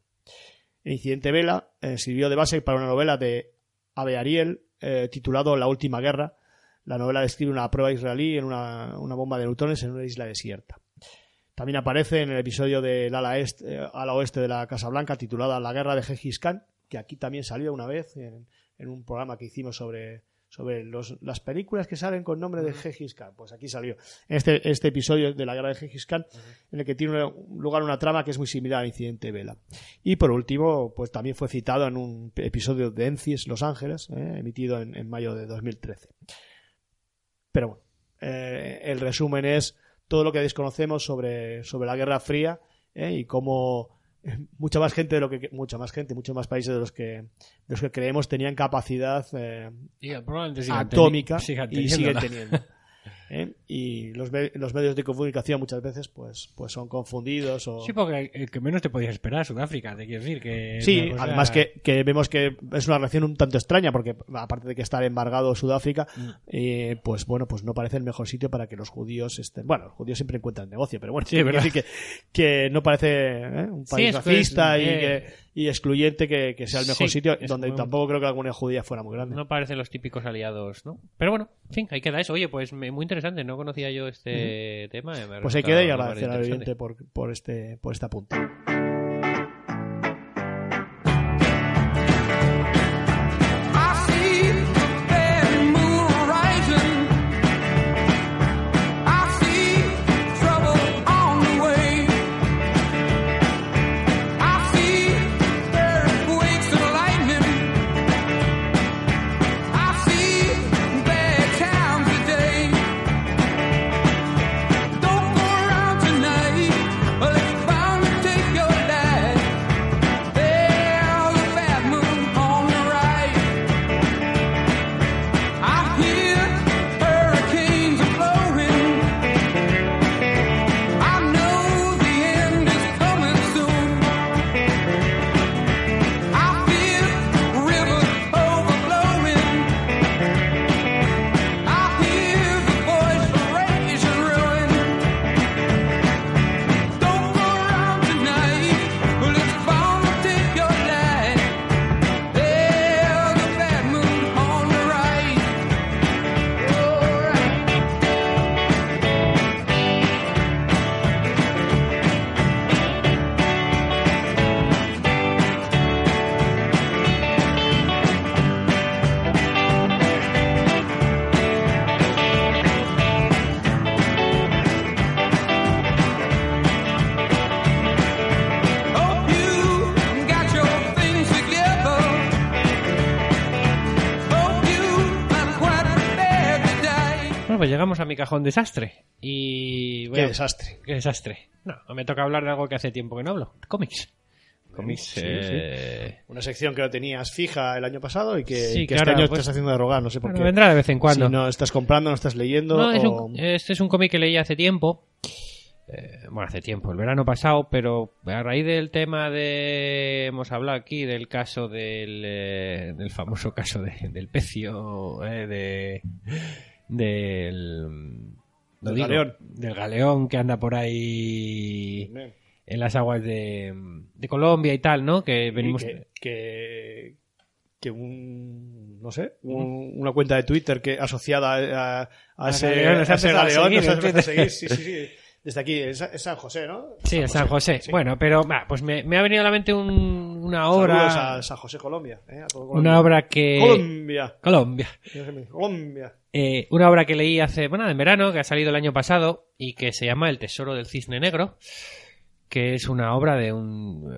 El incidente Vela eh, sirvió de base para una novela de Abe Ariel eh, titulado La última guerra. La novela describe una prueba israelí en una, bomba de neutrones en una isla desierta. También aparece en el episodio del ala, est- eh, ala oeste de la Casa Blanca titulada La guerra de Gengis Khan, que aquí también salió una vez en un programa que hicimos sobre, sobre los- las películas que salen con nombre de Gengis Khan. Pues aquí salió este, este episodio de la guerra de Gengis Khan, en el que tiene un- lugar una trama que es muy similar al incidente Vela. Y por último, pues también fue citado en un episodio de Encis Los Ángeles, eh, emitido en, en mayo de 2013. Pero bueno, eh, el resumen es todo lo que desconocemos sobre, sobre la Guerra Fría eh, y cómo mucha más gente de lo que mucha más gente, muchos más países de los que de los que creemos tenían capacidad eh, Y atómica sigan y siguen teniendo. ¿eh? Y los, me- los medios de comunicación muchas veces pues, pues son confundidos o... Sí, porque el que menos te podías esperar, Sudáfrica, te quiero decir que... Sí, cosa- además que, que vemos que es una reacción un tanto extraña porque aparte de que estar embargado Sudáfrica, Mm. eh, pues bueno, pues no parece el mejor sitio para que los judíos estén. Bueno, los judíos siempre encuentran negocio, pero bueno, Sí, es verdad. que, que no parece ¿eh? un país racista es- y, eh, que- y excluyente que, que sea el mejor Sí, sitio, donde muy- tampoco creo que comunidad judía fuera muy grande. No parecen los típicos aliados, ¿no? Pero bueno, en fin, ahí queda eso. Oye, pues muy interesante, no conocía yo este tema. me ha Pues resultado queda y agradecer al interesante. oyente por, por este por este apunte. Llegamos a mi cajón desastre. Y. Qué desastre. Qué desastre. No, me toca hablar de algo que hace tiempo que no hablo. Cómics. Cómics. Sí, eh, Una sección que no tenías fija el año pasado y que, Sí, que claro, este año pues- estás haciendo de rogar, no sé por qué. vendrá de vez en cuando. Si no estás comprando, no estás leyendo. No, es o- un- este es un cómic que leí hace tiempo. Eh, bueno, hace tiempo, el verano pasado, pero a raíz del tema de. Hemos hablado aquí del caso del. eh, del famoso caso de- del pecio. eh, de. Del. Del digo, galeón. Del galeón que anda por ahí en las aguas de, de Colombia y tal, ¿no? Que venimos. que, que, que un no sé un- una cuenta de Twitter que asociada a, a, ese, Galeón, nos a ese a galeón seguir nos a seguir, sí, sí, sí. desde aquí es, San José ¿no? Sí, en San José. sí. Bueno, pero bah, pues me, me ha venido a la mente un- una obra. a San José Colombia ¿eh? A Colombia. Una obra que. Colombia Colombia. Colombia Eh, una obra que leí hace, bueno, en verano, que ha salido el año pasado y que se llama El Tesoro del Cisne Negro, que es una obra de un eh,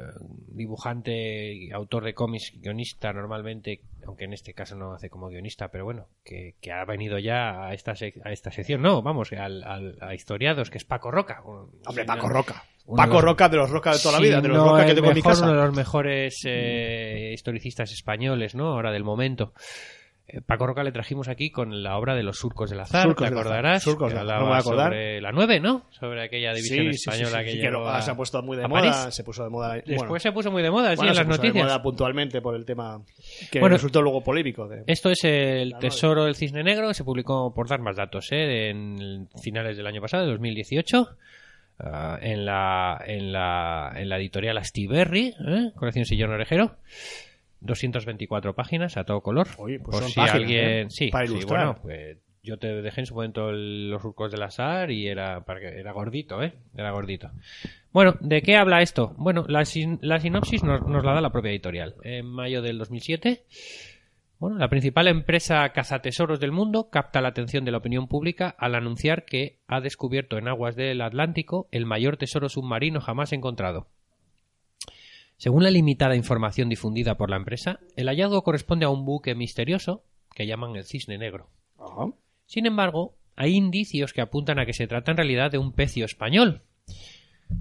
dibujante autor de cómics, guionista normalmente, aunque en este caso no hace como guionista, pero bueno, que, que ha venido ya a esta, sec- a esta sección, no, vamos, al, al- a historiadores, que es Paco Roca. un- hombre Paco no- Roca Paco los- Roca de los Roca de toda la vida de los no Roca que tengo en mi mejor, casa uno de los mejores eh, historicistas españoles, ¿no? Ahora del momento. Eh, Paco Roca le trajimos aquí con la obra de los surcos del azar, Surcos te Azar, acordarás. Surcos que no me acordar. sobre la 9, ¿no? Sobre aquella división Sí, sí, sí, española sí, que sí, llegó a- se ha puesto muy de moda París. se puso de moda Después bueno, se puso muy de moda, sí, bueno, en se las puso de noticias. moda puntualmente por el tema que Bueno, resultó luego polémico de... Esto es el. Tesoro del Cisne Negro, que se publicó, por dar más datos, ¿eh? en finales del año pasado, de 2018, ah, en, la, en, la, en la editorial Astiberri, ¿eh? colección Sillón Orejero. 224 páginas a todo color. Oye, pues por son si páginas, alguien. ¿eh? Sí, Para sí, ilustrar. bueno, pues yo te dejé en su momento el- los surcos del azar y era, para que- era gordito, ¿eh? Era gordito. Bueno, ¿de qué habla esto? Bueno, la, sin- la sinopsis nos, nos la da la propia editorial. En mayo del 2007, bueno, la principal empresa cazatesoros del mundo capta la atención de la opinión pública al anunciar que ha descubierto en aguas del Atlántico el mayor tesoro submarino jamás encontrado. Según la limitada información difundida por la empresa, el hallazgo corresponde a un buque misterioso que llaman el Cisne Negro. Ajá. Sin embargo, hay indicios que apuntan a que se trata en realidad de un pecio español.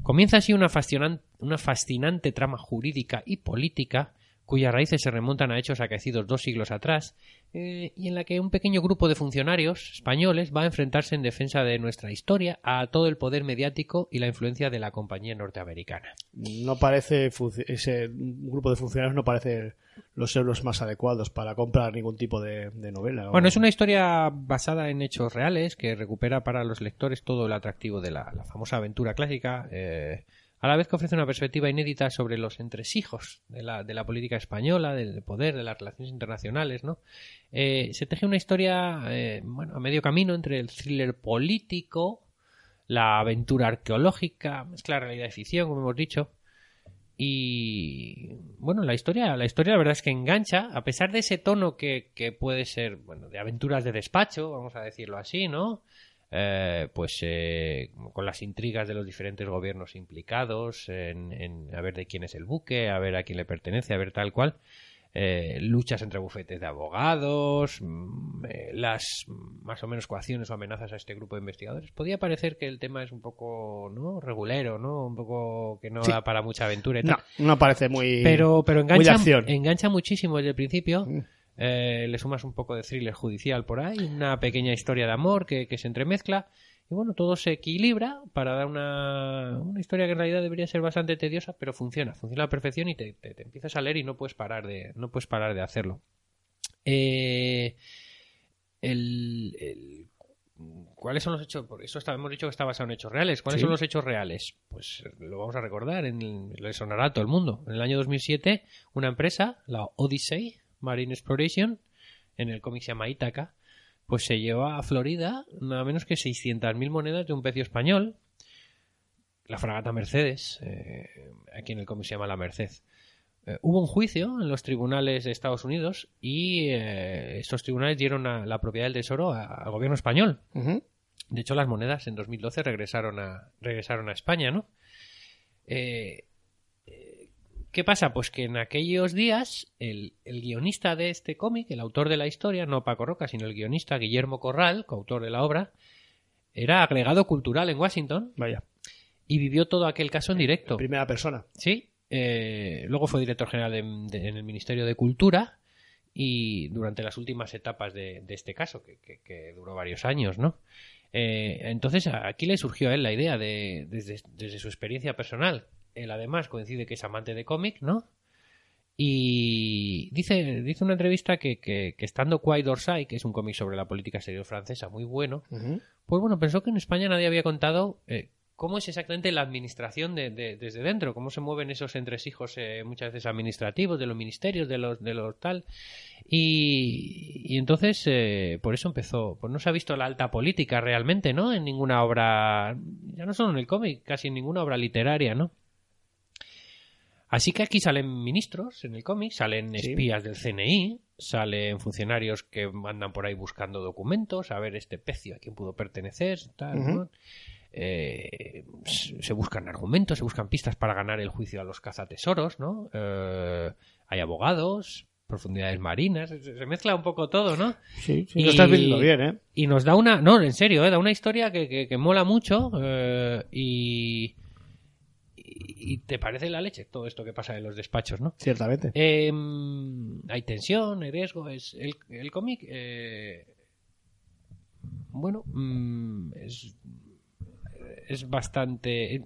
Comienza así una fascinante trama jurídica y política cuyas raíces se remontan a hechos acaecidos dos siglos atrás eh, y en la que un pequeño grupo de funcionarios españoles va a enfrentarse en defensa de nuestra historia a todo el poder mediático y la influencia de la compañía norteamericana. no parece ese grupo de funcionarios no parece los euros más adecuados para comprar ningún tipo de, de novela Bueno, es una historia basada en hechos reales que recupera para los lectores todo el atractivo de la, la famosa aventura clásica, eh, a la vez que ofrece una perspectiva inédita sobre los entresijos de la, política española, del poder, de las relaciones internacionales, ¿no? Eh, se teje una historia, eh, a medio camino entre el thriller político, la aventura arqueológica, mezcla realidad y ficción, como hemos dicho, y bueno, la historia, la historia la verdad es que engancha, a pesar de ese tono que, que puede ser, bueno, de aventuras de despacho, vamos a decirlo así, ¿no? Eh, pues eh, con las intrigas de los diferentes gobiernos implicados, en, en a ver de quién es el buque, a ver a quién le pertenece, a ver tal cual. eh, luchas entre bufetes de abogados, mm, eh, las más o menos coacciones o amenazas a este grupo de investigadores. Podía parecer que el tema es un poco no regulero, ¿no? Un poco que no Sí. da para mucha aventura y tal. no no parece muy Pero, pero muy engancha, acción. engancha muchísimo desde el principio. Mm. Eh, le sumas un poco de thriller judicial por ahí, una pequeña historia de amor que, que se entremezcla. Y bueno, todo se equilibra para dar una, una historia que en realidad debería ser bastante tediosa, pero funciona, funciona a la perfección y te, te- te empiezas a leer y no puedes parar de, no puedes parar de hacerlo. Eh, el, el- ¿Cuáles son los hechos? Por eso está- hemos dicho que está basado en hechos reales. ¿Cuáles Sí. son los hechos reales? Pues lo vamos a recordar, en el- le sonará a todo el mundo. En el año 2007, una empresa, la Odyssey Marine Exploration, en el cómic se llama Ítaca, pues se lleva a Florida nada menos que 600.000 monedas de un pecio español, la fragata Mercedes, eh, aquí en el cómic se llama La Merced. Eh, hubo un juicio en los tribunales de Estados Unidos y eh, estos tribunales dieron a la propiedad del tesoro al gobierno español. De hecho, las monedas en 2012 regresaron a, regresaron a España, ¿no? Eh, ¿Qué pasa? Pues que en aquellos días el, el guionista de este cómic, el autor de la historia, no Paco Roca, sino el guionista Guillermo Corral, coautor de la obra, era agregado cultural en Washington Vaya, y vivió todo aquel caso en directo. primera persona. Sí, eh, luego fue director general de- de- en el Ministerio de Cultura y durante las últimas etapas de, de este caso, que, que- que duró varios años, ¿no? Eh, entonces aquí le surgió a él la idea de, desde, desde su experiencia personal. Él además coincide que es amante de cómic, ¿no? Y dice, dice una entrevista que, que, que estando Quai d'Orsay, que es un cómic sobre la política exterior francesa muy bueno, pues bueno, pensó que en España nadie había contado eh, cómo es exactamente la administración de, de- desde dentro, cómo se mueven esos entresijos eh, muchas veces administrativos de los ministerios, de los, de los tal. Y, y entonces, eh, por eso empezó, pues no se ha visto la alta política realmente, ¿no? En ninguna obra, ya no solo en el cómic, casi en ninguna obra literaria, ¿no? Así que aquí salen ministros en el cómic, salen Sí. espías del CNI, salen funcionarios que andan por ahí buscando documentos, a ver este pecio a quién pudo pertenecer, tal. Eh, se buscan argumentos, se buscan pistas para ganar el juicio a los cazatesoros, ¿no? Eh, hay abogados, profundidades marinas, se, se mezcla un poco todo, ¿no? Sí, sí, Y- lo estás viendo bien, ¿eh? Y nos da una, no, en serio, ¿eh? da una historia que, que, que mola mucho eh, y, y te parece la leche todo esto que pasa en los despachos, ¿no? Ciertamente. Eh, hay tensión, hay riesgo. Es el, el cómic, eh, bueno, mm, es, es bastante.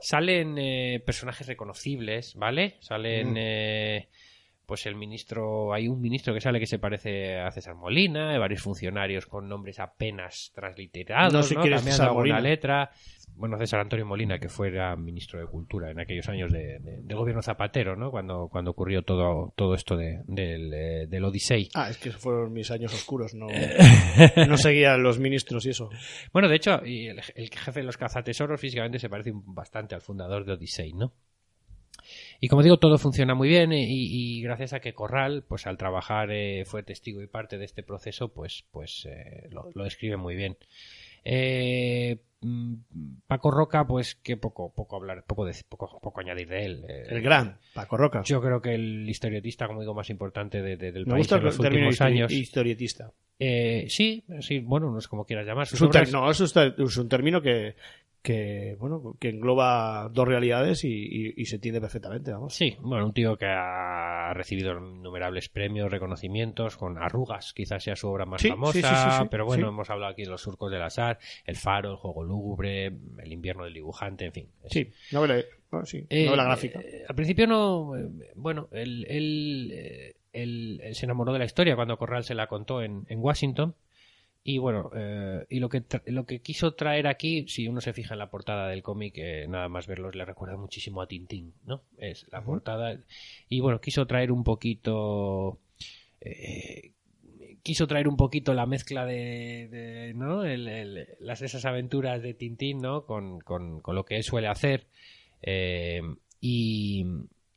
Salen eh, personajes reconocibles, ¿vale? Salen. Mm. Pues el ministro, hay un ministro que sale que se parece a César Molina, hay varios funcionarios con nombres apenas transliterados, No ¿no? sé quién es Cambiando César alguna Molina. letra. Bueno, César Antonio Molina, que fuera ministro de Cultura en aquellos años de, gobierno Zapatero, ¿no? Cuando, cuando ocurrió todo, todo esto de- del, eh, del Odisei. Ah, es que esos fueron mis años oscuros, no, no seguía los ministros y eso. Bueno, de hecho, el, el jefe de los cazatesoros físicamente se parece bastante al fundador de Odyssey, ¿no? Y como digo, todo funciona muy bien eh, y, y gracias a que Corral, pues al trabajar eh, fue testigo y parte de este proceso, pues, pues eh, lo, lo describe muy bien. Eh, mm, Paco Roca, pues que poco, poco hablar, poco, de- poco, poco añadir de él. Eh, El gran, Paco Roca. Yo creo que el historietista, como digo, más importante de- de- del Me país gusta en los últimos histori- años. historietista. Eh, sí, sí, bueno, no es como quieras llamar. Sus Es un, ter- obras- no, es un término que, que, bueno, que engloba dos realidades y, y- y se entiende perfectamente, vamos. Sí, bueno, un tío que ha recibido innumerables premios, reconocimientos, con arrugas, quizás sea su obra más Sí, famosa, sí, sí, sí, sí, pero bueno, hemos hablado aquí de los surcos del azar, el faro, el juego lúgubre, el invierno del dibujante, en fin. Es- Sí, novela, bueno, sí, Eh, novela gráfica. eh, al principio no, eh, bueno, él, él, eh, él- él se enamoró de la historia cuando Corral se la contó en, en Washington. Y bueno, eh, y lo que, lo que quiso traer aquí, si uno se fija en la portada del cómic, eh, nada más verlos le recuerda muchísimo a Tintín, ¿no? Es la portada. Y bueno, quiso traer un poquito. eh, quiso traer un poquito la mezcla de, de, ¿no? El- el- las esas aventuras de Tintín, ¿no? Con, con- con lo que él suele hacer. Eh, y,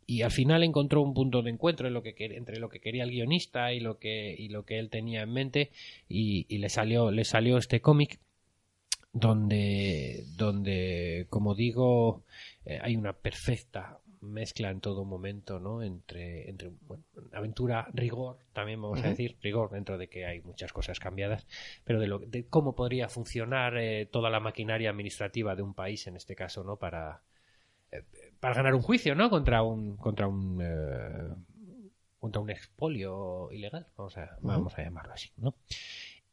y al final encontró un punto de encuentro en lo que entre lo que quería el guionista y lo que y lo que él tenía en mente y, y le salió le salió este cómic donde donde como digo eh, hay una perfecta mezcla en todo momento no entre entre bueno, aventura rigor también vamos a decir rigor dentro de que hay muchas cosas cambiadas pero de lo de cómo podría funcionar eh, toda la maquinaria administrativa de un país en este caso no para eh, para ganar un juicio no contra un contra un eh, contra un expolio ilegal vamos a vamos a llamarlo así no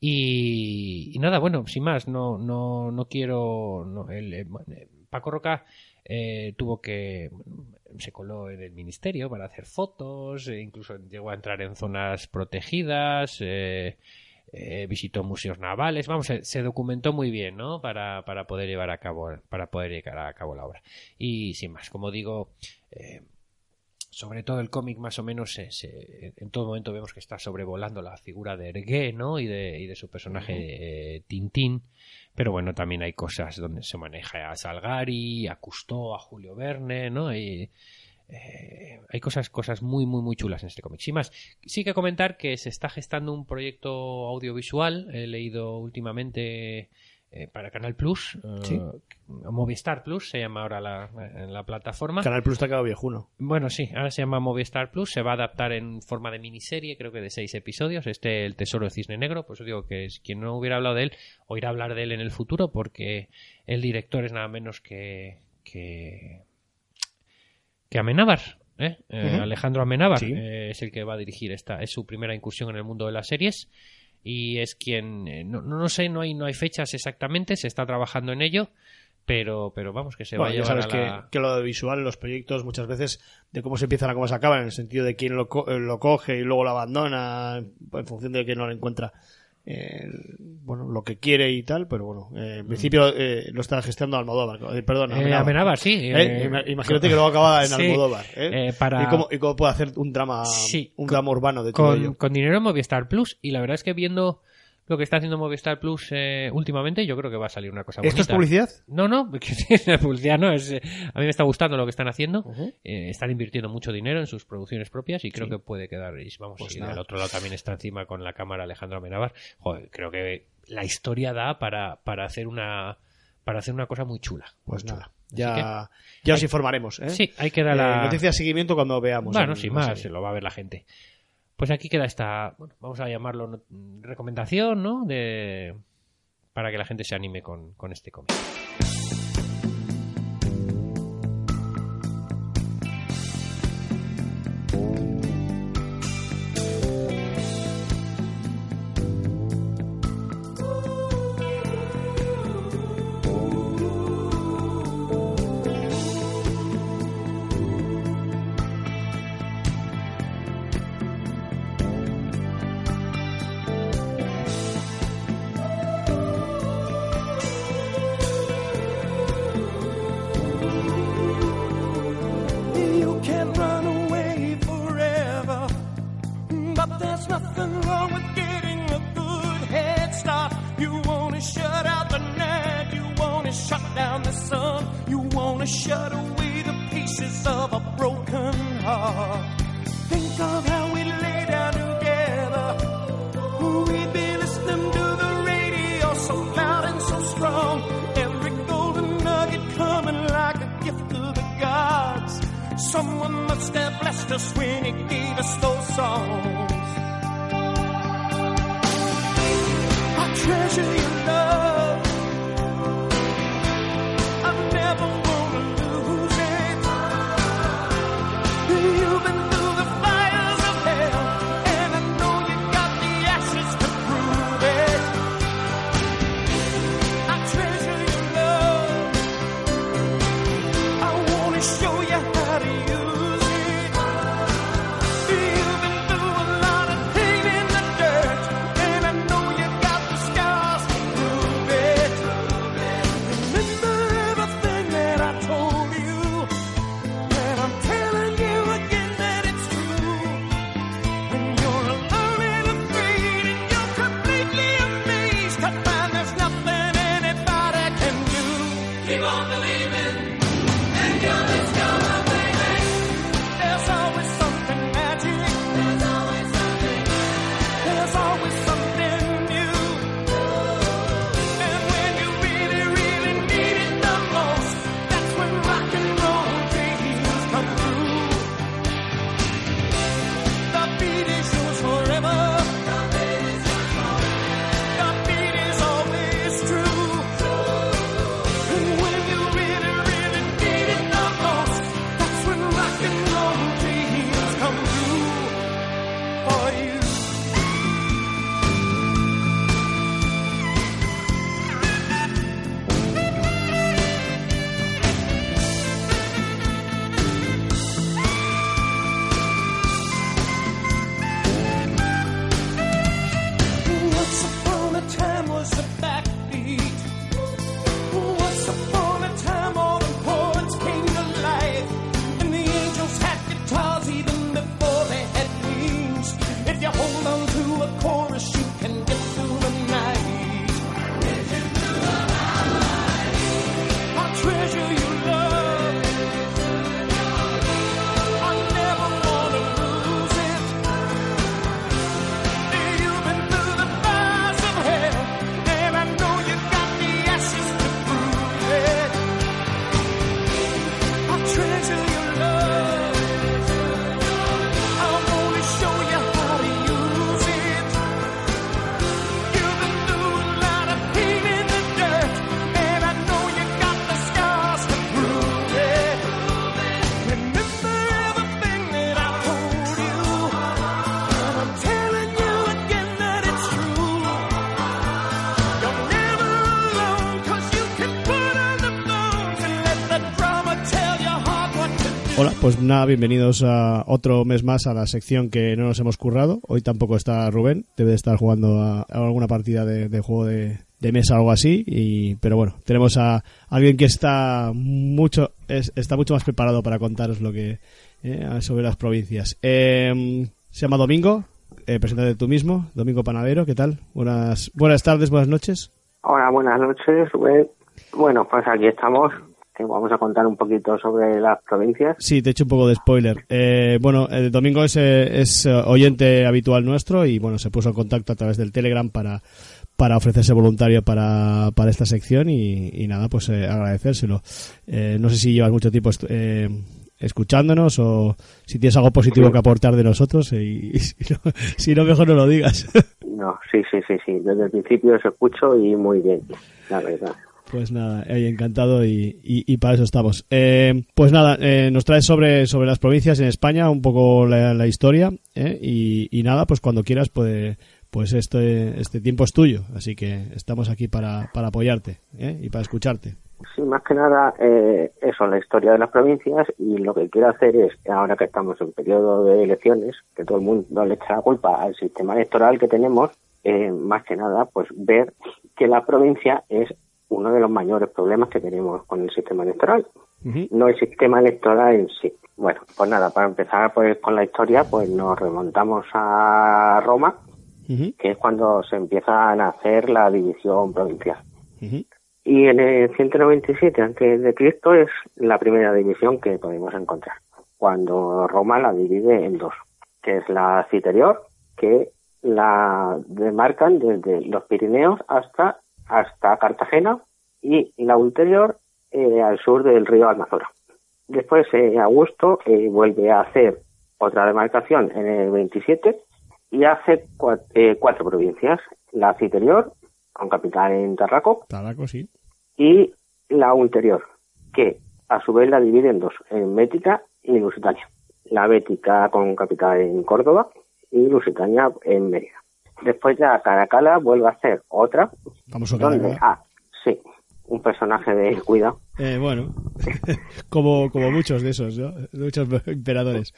y, y nada, bueno, sin más, no, no, no quiero. no, el, eh, eh, Paco Roca eh, tuvo que. se coló en el ministerio para hacer fotos, e incluso llegó a entrar en zonas protegidas, eh, eh, visitó museos navales, vamos, se, se documentó muy bien, ¿no? Para, para poder llevar a cabo, para poder llevar a cabo la obra. Y sin más, como digo, eh, sobre todo el cómic más o menos se- se- en todo momento vemos que está sobrevolando la figura de Ergué ¿no? y, de, y de su personaje eh, Tintín pero bueno también hay cosas donde se maneja a Salgari a Cousteau a Julio Verne ¿no? y, eh, hay cosas cosas muy muy muy chulas en este cómic sin más sí que comentar que se está gestando un proyecto audiovisual he leído últimamente eh, para Canal Plus, eh. Movistar Plus se llama ahora la, plataforma. Canal Plus ha quedado viejuno. Bueno, sí, ahora se llama Movistar Plus, se va a adaptar en forma de miniserie, creo que de seis episodios, este El Tesoro de Cisne Negro, pues os digo que es, quien no hubiera hablado de él, oirá hablar de él en el futuro, porque el director es nada menos que... que, que Amenábar, ¿eh? Eh. Alejandro Amenábar Sí. eh, es el que va a dirigir esta, es su primera incursión en el mundo de las series y es quien, eh, no, no sé, no hay, no hay fechas exactamente, se está trabajando en ello, pero, pero vamos, que se Bueno, va a ya llevar sabes a que, la... que lo de visual los proyectos muchas veces de cómo se empiezan a cómo se acaban, en el sentido de quién lo, co- lo coge y luego lo abandona en función de que no lo encuentra eh, bueno lo que quiere y tal, pero bueno, eh, en principio eh, lo está gestionando Almodóvar. eh, perdón, Eh, Amenábar. Amenábar, sí. Ima- imagínate que luego acaba en sí, Almodóvar. ¿eh? eh, para- ¿Y, cómo, y cómo puede hacer un drama Sí, un drama urbano de todo con, ello. con dinero en Movistar Plus. Y la verdad es que viendo lo que está haciendo Movistar Plus eh, últimamente, yo creo que va a salir una cosa bonita. ¿Esto es publicidad? No, no, es publicidad no. Es, eh, a mí me está gustando lo que están haciendo. Eh, están invirtiendo mucho dinero en sus producciones propias y creo Sí. que puede quedar. Y vamos, Pues y del otro lado también está encima con la cámara Alejandro Amenábar. Joder, creo que la historia da para, para hacer una para hacer una cosa muy chula. Pues muy nada, chula. ya, ya os informaremos. ¿eh? Sí, hay que dar la... noticia de seguimiento cuando veamos. Bueno, sin más, se lo va a ver la gente. Pues aquí queda esta, bueno, vamos a llamarlo recomendación, ¿no? De, para que la gente se anime con, con este cómic. women. Pues nada, bienvenidos a otro mes más a la sección que no nos hemos currado. Hoy tampoco está Rubén, debe de estar jugando a, alguna partida de, juego de, de mesa o algo así. Y, pero bueno, tenemos a alguien que está mucho, es- está mucho más preparado para contaros lo que eh, sobre las provincias. Eh, se llama Domingo, eh, preséntate tú mismo, Domingo Panadero, ¿qué tal? Buenas, buenas tardes, buenas noches. Hola, buenas noches. Bueno, pues aquí estamos. Que vamos a contar un poquito sobre las provincias. Sí, te he hecho un poco de spoiler. Eh, bueno, el domingo es, eh, es eh, oyente habitual nuestro y bueno, se puso en contacto a través del Telegram para, para ofrecerse voluntario para, para esta sección y, y nada, pues eh, agradecérselo. Eh, no sé si llevas mucho tiempo eh, escuchándonos o si tienes algo positivo que aportar de nosotros y, y si, no, si no, mejor no lo digas. No, sí, sí, sí, sí. Desde el principio os escucho y muy bien, la verdad. Pues nada, encantado y, y- para eso estamos. Eh, pues nada, eh, nos traes sobre, sobre las provincias en España, un poco la, historia, eh, y, y nada, pues cuando quieras, pues, pues este, este tiempo es tuyo, así que estamos aquí para, para apoyarte eh, y para escucharte. Sí, más que nada, eso, la historia de las provincias y lo que quiero hacer es, ahora que estamos en periodo de elecciones, que todo el mundo le echa la culpa al sistema electoral que tenemos, eh, más que nada, pues ver que la provincia es uno de los mayores problemas que tenemos con el sistema electoral. no el sistema electoral en sí. Bueno, pues nada, para empezar pues con la historia, pues nos remontamos a Roma, que es cuando se empieza a hacer la división provincial. Y en el 197 antes de Cristo es la primera división que podemos encontrar, cuando Roma la divide en dos, que es la citerior, que la demarcan desde los Pirineos hasta hasta Cartagena y la ulterior eh, al sur del río Almazora. Después eh, Augusto eh, vuelve a hacer otra demarcación en el 27 y hace cua- eh, cuatro provincias, la citerior, con capital en Tarraco, Tabaco, sí. y la ulterior, que a su vez la divide en dos, en Bética y Lusitania. La Bética con capital en Córdoba y Lusitania en Mérida. Después ya Caracala vuelve a hacer otra, Famoso donde, Caracalla. ah, sí, un personaje de cuidado, Eh, bueno, como, como muchos de esos, ¿no? Muchos emperadores.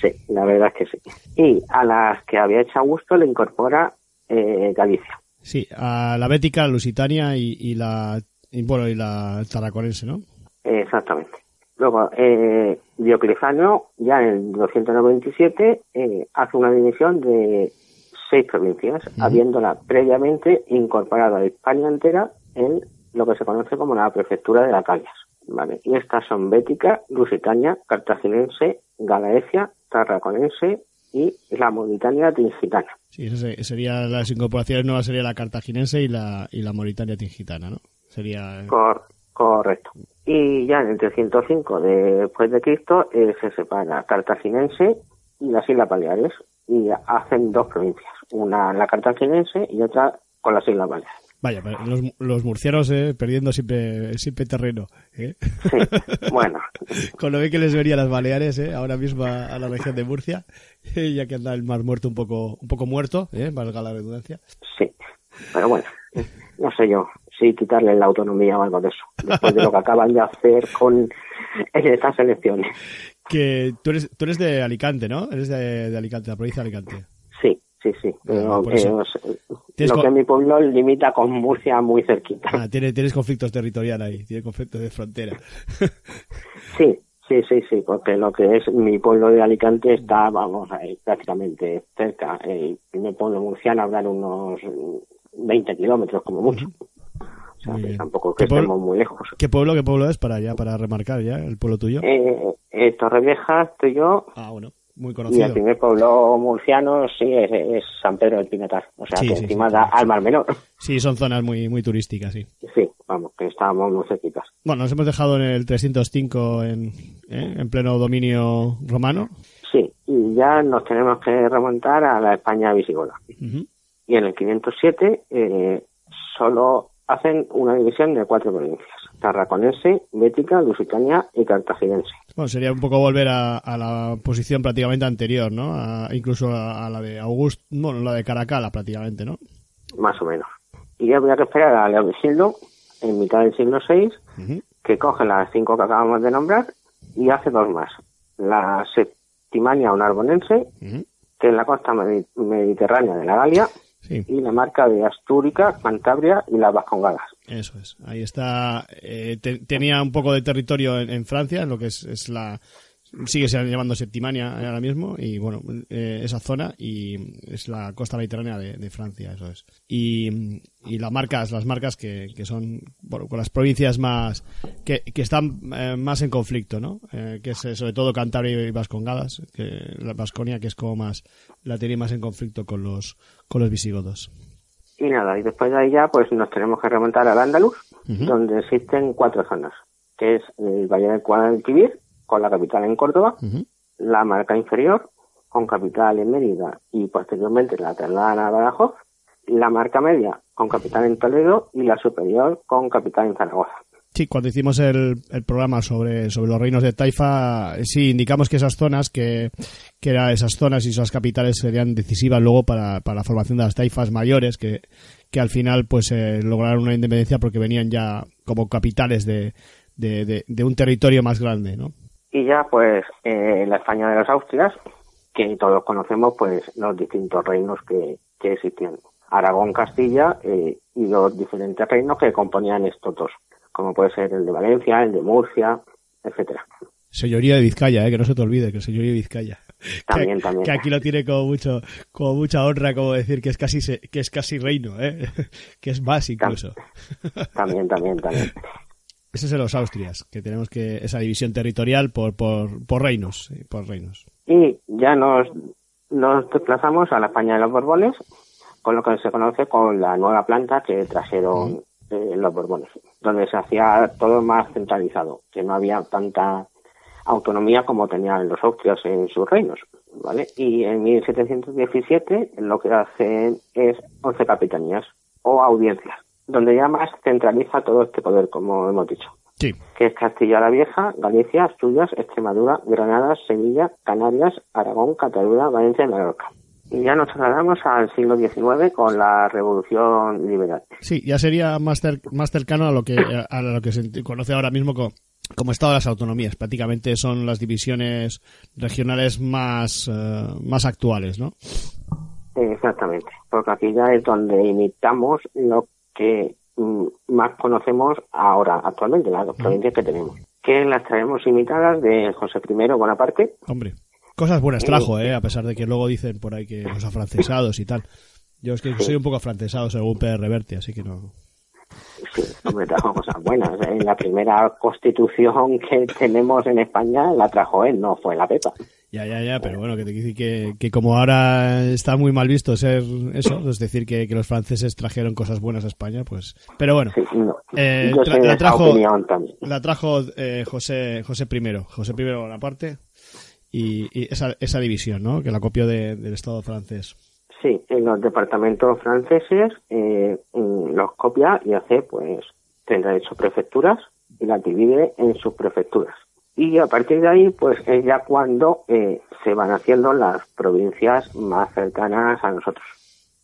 sí, la verdad es que sí. Y a las que había hecho Augusto le incorpora eh, Galicia. Sí, a la Bética, Lusitania y, y la, y, bueno, y la Tarraconense, ¿no? Exactamente. Luego, eh, Diocleciano, ya en el 297, eh, hace una división de seis provincias, habiéndola previamente incorporado a Hispania entera en lo que se conoce como la prefectura de Lacalias. ¿vale? Y estas son Bética, Lusitania, Cartaginense, Galaecia, Tarraconense y la Mauritania Tingitana. Sí, eso sería las incorporaciones nuevas sería la cartaginense y la, y la Mauritania tingitana, ¿no? Sería... Cor- correcto. Y ya en el 305 después de Cristo eh, se separa Cartaginense y las Islas Baleares y hacen dos provincias, una la cartaginense y otra con las Islas Baleares. Vaya, los, los murcianos eh, perdiendo siempre, siempre terreno. ¿eh? Sí, bueno, Con lo bien que les vería las Baleares ¿eh? ahora mismo a, a la región de Murcia, ya que anda el mar muerto un poco, un poco muerto, ¿eh? valga la redundancia. sí. Pero bueno, no sé yo si quitarle la autonomía o algo de eso, después de lo que acaban de hacer con en estas elecciones. Que tú eres, tú eres de Alicante, ¿no? Eres de, de Alicante, la provincia de Alicante. Sí, sí, sí. Eh, Tienes lo que mi pueblo limita con Murcia muy cerquita. Ah, tienes, tienes conflictos territoriales ahí, tienes conflictos de frontera. Sí, sí, sí, sí, porque lo que es mi pueblo de Alicante está, vamos, ahí, prácticamente cerca. El primer pueblo murciano habrá unos 20 kilómetros como mucho. Sea, Muy que tampoco que ¿Qué pueblo- estemos muy lejos. ¿Qué pueblo, qué pueblo es para ya, para remarcar ya, el pueblo tuyo? Eh, eh, Torrevieja estoy yo Ah, bueno, muy y conocido. el primer pueblo murciano sí es, es San Pedro del Pinetar. O sea, Sí, que sí, encima sí, da sí. al Mar Menor. Sí, son zonas muy, muy turísticas, sí. Sí, vamos, que estábamos muy cerquitas. Bueno, nos hemos dejado en el 305 en, ¿eh? en pleno dominio romano. Sí, y ya nos tenemos que remontar a la España visigoda. Y en el 507 eh, solo hacen una división de cuatro provincias, Tarraconense, Bética, Lusitania y Cartaginense. Bueno, sería un poco volver a, a la posición prácticamente anterior, ¿no? A- incluso a, a la de Augusto, bueno, la de Caracala prácticamente, ¿no? más o menos. Y ya había que esperar a Leovigildo en mitad del siglo VI, que coge las cinco que acabamos de nombrar y hace dos más. La Septimania narbonense, Ujú. que es la costa medi- mediterránea de la Galia, Sí. y la marca de Astúrica, Cantabria y las Vascongadas. Eso es. Ahí está. eh, te- tenía un poco de territorio en, en Francia, en lo que es, es la. Sigue se llamando Septimania ahora mismo, y bueno, eh, esa zona, y es la costa mediterránea de, de Francia, eso es. Y, y las marcas, las marcas que, que son, bueno, con las provincias más, que, que están eh, más en conflicto, ¿no? Eh, que es eh, sobre todo Cantabria y Vascongadas, que la Vasconia, que es como más, la tiene más en conflicto con los, con los visigodos. Y nada, y después de ahí ya pues nos tenemos que remontar al Andaluz, donde existen cuatro zonas, que es el Valle del Guadalquivir, con la capital en Córdoba, la marca inferior, con capital en Mérida y posteriormente la trasladada a Badajoz, la marca media, con capital en Toledo y la superior, con capital en Zaragoza. Sí, cuando hicimos el, el programa sobre, sobre los reinos de Taifa, sí indicamos que esas zonas, que, que era esas zonas y esas capitales serían decisivas luego para, para la formación de las taifas mayores, que, que al final pues eh, lograron una independencia porque venían ya como capitales de, de, de, de un territorio más grande, ¿no? Y ya pues eh, la España de los Austrias, que todos conocemos pues los distintos reinos que, que existían. Aragón, Castilla eh, y los diferentes reinos que componían estos dos, como puede ser el de Valencia, el de Murcia, etcétera. Señoría de Vizcaya, ¿eh? que no se te olvide que el señoría de Vizcaya. También, que, también. que aquí lo tiene como mucho, como mucha honra, como decir que es casi que es casi reino, ¿eh? que es más incluso. También, también, también. Ese es de los Austrias, que tenemos que esa división territorial por, por, por reinos, sí, por reinos. Y ya nos, nos desplazamos a la España de los Borbones, con lo que se conoce con la nueva planta que trajeron eh, los Borbones, donde se hacía todo más centralizado, que no había tanta autonomía como tenían los austrias en sus reinos, ¿vale? Y en 1717 lo que hacen es 11 capitanías o audiencias, donde ya más centraliza todo este poder, como hemos dicho Sí, que es Castilla la Vieja, Galicia, Asturias, Extremadura, Granada, Sevilla, Canarias, Aragón, Cataluña, Valencia y Mallorca. Y ya nos trasladamos al siglo XIX con la Revolución Liberal. sí, ya sería más, cer- más cercano a lo que a lo que se conoce ahora mismo co- como Estado de las Autonomías. Prácticamente son las divisiones regionales más, eh, más actuales, ¿no? Exactamente, porque aquí ya es donde imitamos lo que mm, más conocemos ahora, actualmente, las dos provincias que tenemos, que las traemos imitadas de José I Bonaparte, Hombre, cosas buenas trajo, ¿eh? A pesar de que luego dicen por ahí que los afrancesados y tal. Yo es que soy un poco afrancesado según Pérez Reverte, así que no... Sí, hombre, trajo cosas buenas. En la primera constitución que tenemos en España la trajo él, no fue la Pepa. Ya, ya, ya, pero bueno, que te decir que, que como ahora está muy mal visto ser eso, es decir, que, que los franceses trajeron cosas buenas a España, pues... Pero bueno, Sí, no. Eh, tra- trajo- la trajo eh, José José I, José I Bonaparte, y, y esa, esa división, ¿no? Que la copió de- del Estado francés. Sí, en los departamentos franceses eh, mm, los copia y hace pues 38 prefecturas y las divide en sus prefecturas. Y a partir de ahí, pues es ya cuando eh, se van haciendo las provincias más cercanas a nosotros.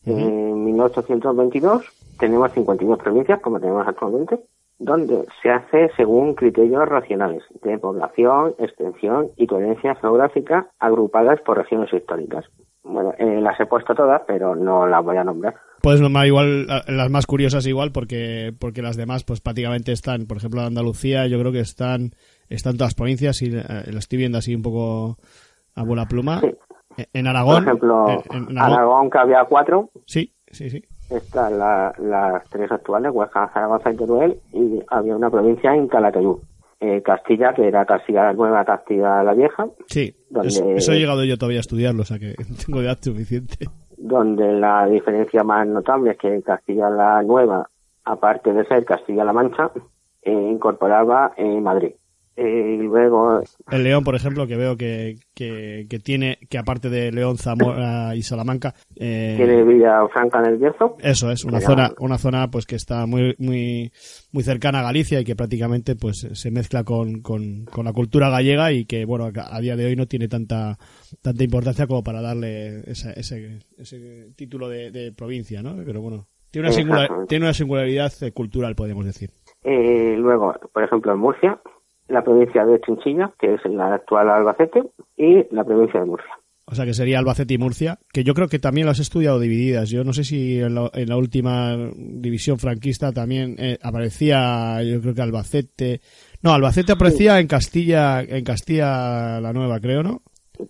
En 1822 tenemos 52 provincias, como tenemos actualmente, donde se hace según criterios racionales de población, extensión y coherencia geográfica agrupadas por regiones históricas. Bueno, eh, las he puesto todas, pero no las voy a nombrar. Puedes nombrar igual a- las más curiosas igual porque porque las demás pues prácticamente están, por ejemplo, Andalucía, yo creo que están están todas las provincias y eh, lo estoy viendo así un poco a bola pluma. Sí. En- Aragón, Por ejemplo, en- en Aragón- Aragón, que había cuatro, sí, sí, sí. están la- las tres actuales, Huesca, Zaragoza y Teruel, y había una provincia en Calatayud. Eh, Castilla, que era Castilla la Nueva, Castilla la Vieja, Sí, Donde- eso, eso he llegado yo todavía a estudiarlo, o sea que tengo edad suficiente. donde la diferencia más notable es que Castilla la Nueva, aparte de ser Castilla-La Mancha, eh, incorporaba eh, Madrid. Eh, y luego, El León, por ejemplo, que veo que, que, que tiene, que aparte de León, Zamora y Salamanca, eh, tiene Villafranca en el Bierzo, Eso es, una Era- zona, una zona pues que está muy, muy, muy cercana a Galicia y que prácticamente pues se mezcla con, con, con la cultura gallega y que bueno a, día de hoy no tiene tanta, tanta importancia como para darle esa- ese, ese título de, de provincia, ¿no? Pero bueno, tiene una, singular- tiene una singularidad eh, cultural, podemos decir. Eh, luego, por ejemplo, en Murcia, la provincia de Chinchilla, que es la actual Albacete, y la provincia de Murcia. O sea que sería Albacete y Murcia, que yo creo que también las he estudiado divididas. Yo no sé si en la, en la última división franquista también eh, aparecía, yo creo que Albacete. No, Albacete aparecía en Castilla, en Castilla la Nueva, creo, ¿no?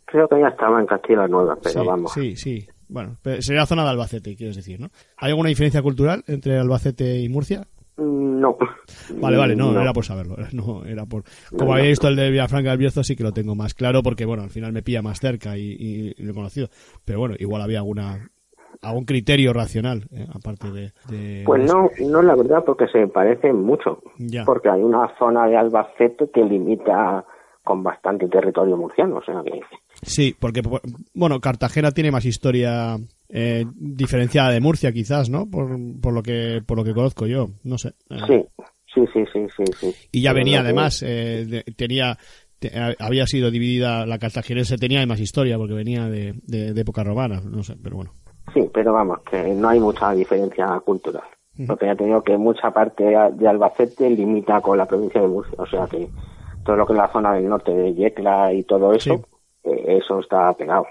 Creo que ya estaba en Castilla Nueva, pero sí, vamos. Sí, sí. Bueno, sería la zona de Albacete, quieres decir, ¿no? ¿Hay alguna diferencia cultural entre Albacete y Murcia? No. Vale, vale, no, No. era por saberlo. No, era por. Como No, había visto el de Villafranca del Bierzo, sí que lo tengo más claro, porque bueno, al final me pilla más cerca y, y- y lo he conocido. Pero bueno, igual había alguna algún criterio racional, ¿eh? aparte de. de- Pues no, no la verdad, porque se parecen mucho. Ya. Porque hay una zona de Albacete que limita con bastante territorio murciano, o sea que Sí, porque por- bueno, Cartagena tiene más historia eh, diferenciada de Murcia, quizás, ¿no? Por, por lo que por lo que conozco yo, no sé. Sí, sí, sí, sí, sí, sí. Y ya venía además, eh, de- tenía te- había sido dividida la cartaginense tenía más historia porque venía de, de- de época romana, no sé, pero bueno. Sí, pero vamos, que no hay mucha diferencia cultural. Porque ya te digo que mucha parte de Albacete limita con la provincia de Murcia, o sea que todo lo que es la zona del norte de Yecla y todo eso, Sí. eh, eso está pegado.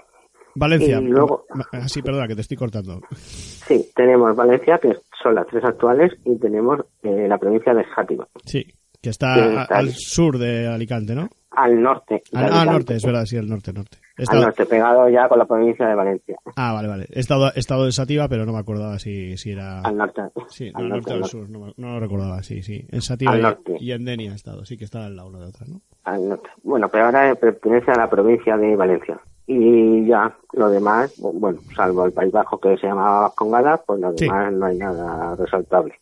Valencia. Y luego- Ah, Sí, perdona, que te estoy cortando. Sí, tenemos Valencia, que son las tres actuales, y tenemos eh, la provincia de Játiva, Sí, que está al ahí. sur de Alicante, ¿no? al norte. de Ah, norte, es verdad, sí, el norte, norte. He Al norte, pegado ya con la provincia de Valencia. Ah, vale, vale. He estado, he estado en Sativa, pero no me acordaba si, si era... Al norte. Sí, no, al al norte o al al norte. sur, no, me- no lo recordaba, sí, sí. En Sativa Al y- norte. y, en Denia he estado, sí que está al lado una de otra, ¿no? al norte. Bueno, pero ahora pertenece a la provincia de Valencia. Y ya, lo demás, bu- bueno, salvo el País Bajo que se llamaba Vascongada, pues lo Sí. demás no hay nada resaltable.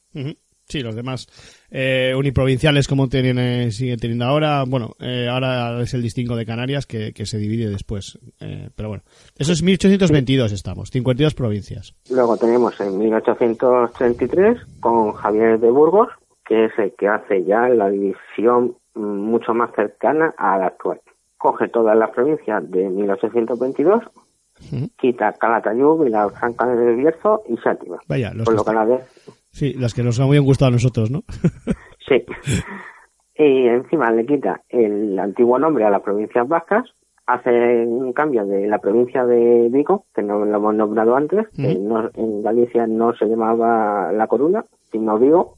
Sí, los demás eh, uniprovinciales como tienen, eh, siguen teniendo ahora. Bueno, eh, ahora es el distingo de Canarias que, que se divide después. Eh, pero bueno, eso es 1822 estamos, 52 provincias. Luego tenemos en 1833 con Javier de Burgos, que es el que hace ya la división mm, mucho más cercana a la actual. Coge todas las provincias de 1822, Ujú. quita Calatayud, Vilafranca del Bierzo y Sátiva. Vaya, los Por lo que vez Sí, las que nos han muy gustado a nosotros, ¿no? Sí. Y encima le quita el antiguo nombre a las provincias vascas, hace un cambio de la provincia de Vigo, que no lo hemos nombrado antes, que no- en Galicia no se llamaba La Coruña, sino Vigo,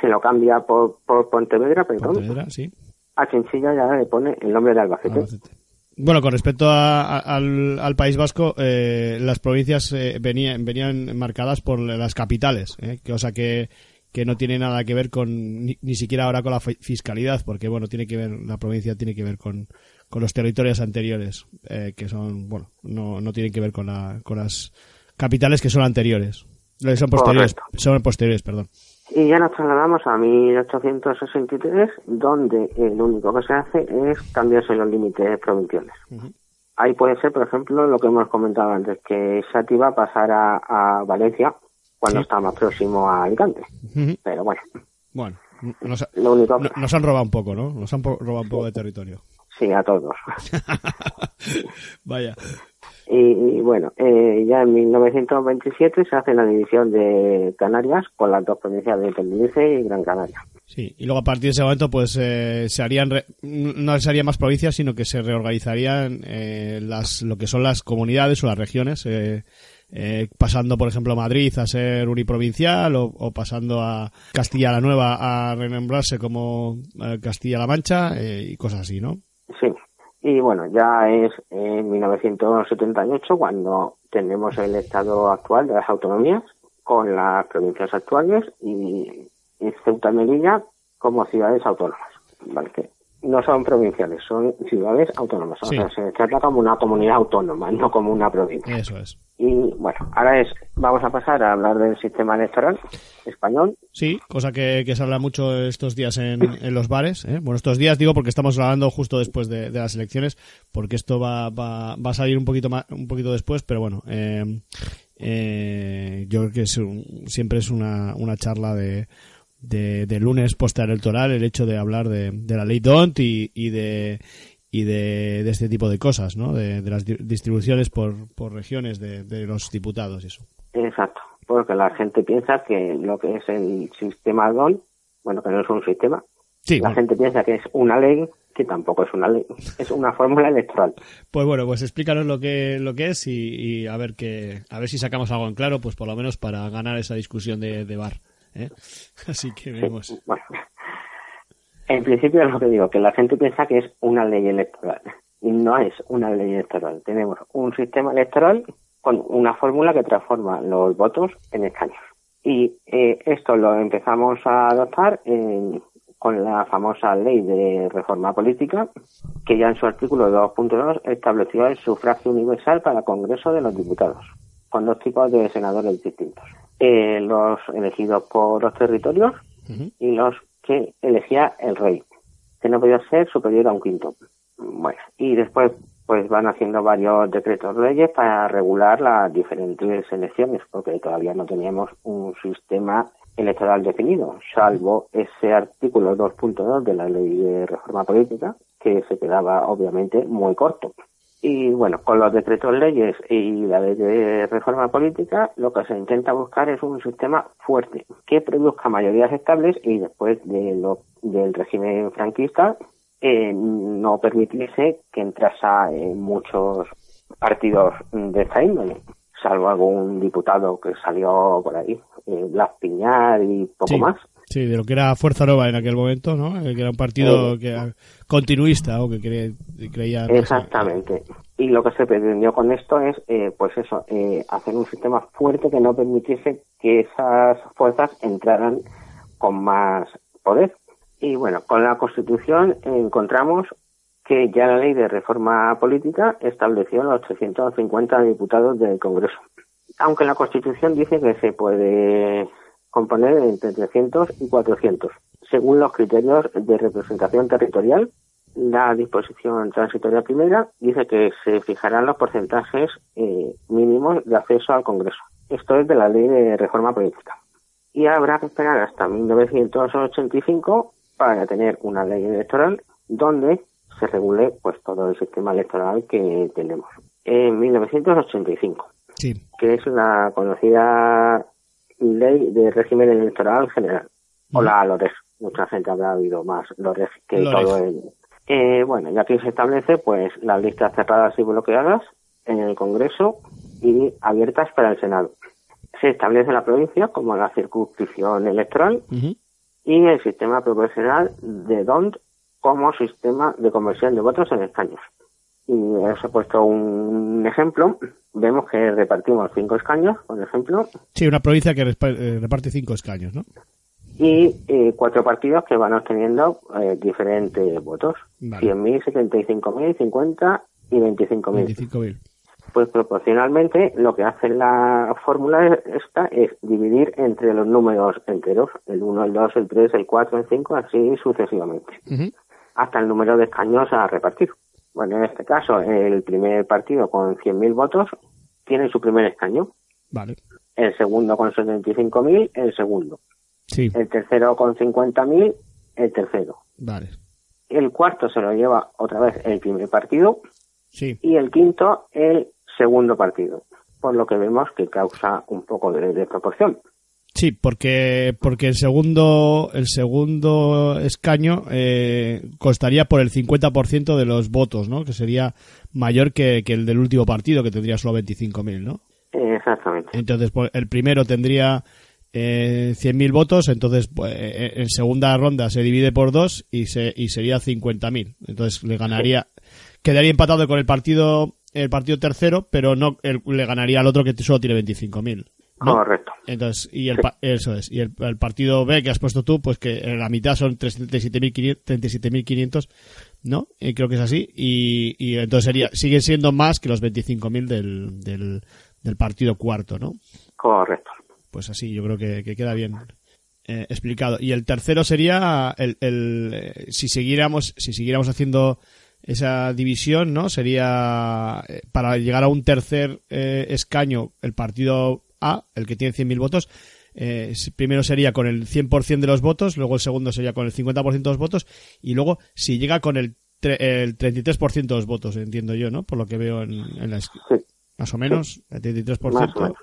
se lo cambia por, por Pontevedra, perdón, Pontevedra, sí. A Chinchilla ya le pone el nombre de Albacete. Albacete. Bueno, con respecto a- a- al, al País Vasco, eh, las provincias eh, venían, venían marcadas por las capitales, eh, que, o sea que, que no tiene nada que ver con, ni, ni siquiera ahora con la fi- fiscalidad, porque bueno, tiene que ver, la provincia tiene que ver con, con los territorios anteriores, eh, que son, bueno, no, no tienen que ver con, la, con las capitales que son anteriores. Eh, Son posteriores, Correcto. son posteriores, perdón. Y ya nos trasladamos a 1863, donde el único que se hace es cambiarse los límites provinciales. Ahí puede ser, por ejemplo, lo que hemos comentado antes, que Sátiva pasara a Valencia cuando Sí. está más próximo a Alicante. Pero bueno, Bueno, nos, ha- lo único que... nos han robado un poco, ¿no? Nos han robado un poco de territorio. Sí, a todos. Vaya. Y, bueno, eh, ya en 1927 se hace la división de Canarias con las dos provincias de Tenerife y Gran Canaria. Sí, y luego a partir de ese momento pues eh, se harían re- no se harían más provincias, sino que se reorganizarían eh, las lo que son las comunidades o las regiones, eh, eh, pasando por ejemplo Madrid a ser uniprovincial o, o pasando a Castilla la Nueva a renombrarse como eh, Castilla-La Mancha eh, y cosas así, ¿no? Sí. Y bueno, ya es en 1978 cuando tenemos el estado actual de las autonomías con las provincias actuales y, Ceuta y Melilla como ciudades autónomas. ¿vale? No son provinciales, son ciudades autónomas. Sí. O sea, se trata como una comunidad autónoma, no como una provincia. Eso es. Y bueno, ahora es, vamos a pasar a hablar del sistema electoral español. Sí, cosa que, que se habla mucho estos días en, en los bares. ¿eh? Bueno, estos días digo porque estamos grabando justo después de, de las elecciones, porque esto va, va, va a salir un poquito más, un poquito después, pero bueno, eh, eh, yo creo que es un- siempre es una, una charla de, de, de lunes postelectoral el hecho de hablar de, de la ley DONT y, y de y de, de este tipo de cosas, ¿no? De, de las di- distribuciones por, por regiones de, de los diputados y eso. Exacto, porque la gente piensa que lo que es el sistema DON, bueno, que no es un sistema, Sí, la bueno. gente piensa que es una ley, que tampoco es una ley, es una fórmula electoral. Pues bueno, pues explícanos lo que, lo que es y, y a ver que, a ver si sacamos algo en claro, pues por lo menos para ganar esa discusión de, de bar. ¿Eh? Así que veremos. Bueno, en principio es lo que digo, que la gente piensa que es una ley electoral. Y no es una ley electoral. Tenemos un sistema electoral con una fórmula que transforma los votos en escaños. Y eh, esto lo empezamos a adoptar en- con la famosa ley de reforma política, que ya en su artículo 2.2 estableció el sufragio universal para el Congreso de los Diputados, con dos tipos de senadores distintos. Eh, los elegidos por los territorios y los que elegía el rey, que no podía ser superior a un quinto. Bueno, y después pues van haciendo varios decretos leyes para regular las diferentes elecciones, porque todavía no teníamos un sistema electoral definido, salvo ese artículo 2.2 de la ley de reforma política, que se quedaba obviamente muy corto. Y bueno, con los decretos leyes y la ley de reforma política, lo que se intenta buscar es un sistema fuerte, que produzca mayorías estables y después de lo, del régimen franquista, eh, no permitirse que entrasa en muchos partidos de esta índole, salvo algún diputado que salió por ahí, eh, Blas Piñar y poco Sí. más. Sí, de lo que era Fuerza Nueva en aquel momento, ¿no? Que era un partido que era continuista o que cre- creía... Exactamente. Y lo que se pretendió con esto es, eh, pues eso, eh, hacer un sistema fuerte que no permitiese que esas fuerzas entraran con más poder. Y bueno, con la Constitución encontramos que ya la ley de reforma política estableció los 350 diputados del Congreso. Aunque la Constitución dice que se puede componer entre 300 y 400, según los criterios de representación territorial la disposición transitoria primera dice que se fijarán los porcentajes eh, mínimos de acceso al Congreso. Esto es de la ley de reforma política. Y habrá que esperar hasta 1985 para tener una ley electoral donde se regule pues todo el sistema electoral que tenemos. En 1985, Sí, que es la conocida ley de régimen electoral general, o la LORES. Mucha gente habrá oído más LORES que LORES. todo el... Eh, bueno, y aquí se establece pues las listas cerradas y bloqueadas en el Congreso y abiertas para el Senado. Se establece la provincia como la circunscripción electoral y el sistema proporcional de DONT como sistema de conversión de votos en escaños. Y os he puesto un ejemplo. Vemos que repartimos cinco escaños, por ejemplo, Sí, una provincia que eh, reparte cinco escaños, ¿no? y eh, cuatro partidos que van obteniendo eh, diferentes votos. Vale. 100.000, 75.000, 50 y 25.000. 25.000. Pues proporcionalmente lo que hace la fórmula esta es dividir entre los números enteros, el 1, el 2, el 3, el 4, el 5, así sucesivamente, hasta el número de escaños a repartir. Bueno, en este caso, el primer partido con 100.000 votos tiene su primer escaño, Vale. el segundo con 75.000, el segundo, Sí, el tercero con 50.000, el tercero. vale. El cuarto se lo lleva otra vez el primer partido Sí, y el quinto el segundo partido, por lo que vemos que causa un poco de desproporción. Sí, porque porque el segundo el segundo escaño eh, costaría por el 50% de los votos, ¿no? Que sería mayor que, que el del último partido, que tendría solo 25.000, ¿no? Exactamente. Entonces, pues, el primero tendría eh, 100.000 votos, entonces pues, eh, en segunda ronda se divide por dos y, se, y sería 50.000. Entonces le ganaría, quedaría empatado con el partido el partido tercero, pero no el- le ganaría al otro que solo tiene 25.000. ¿no? Correcto. Entonces, y el, pa- eso es. Y el, el partido B que has puesto tú, pues que en la mitad son 37.500, 37.500, ¿no? Y creo que es así. Y, y entonces sería, siguen siendo más que los 25.000 del, del, del partido cuarto, ¿no? Correcto. Pues así, yo creo que, que queda bien eh, explicado. Y el tercero sería el, el eh, si siguiéramos, si siguiéramos haciendo esa división, ¿no? Sería eh, para llegar a un tercer eh, escaño el partido A, el que tiene 100.000 votos. eh, primero sería con el 100% de los votos, luego el segundo sería con el 50% de los votos y luego si llega con el, el 33% de los votos, entiendo yo, ¿no? Por lo que veo en, en la Sí. más o menos, el 33%. Más o menos.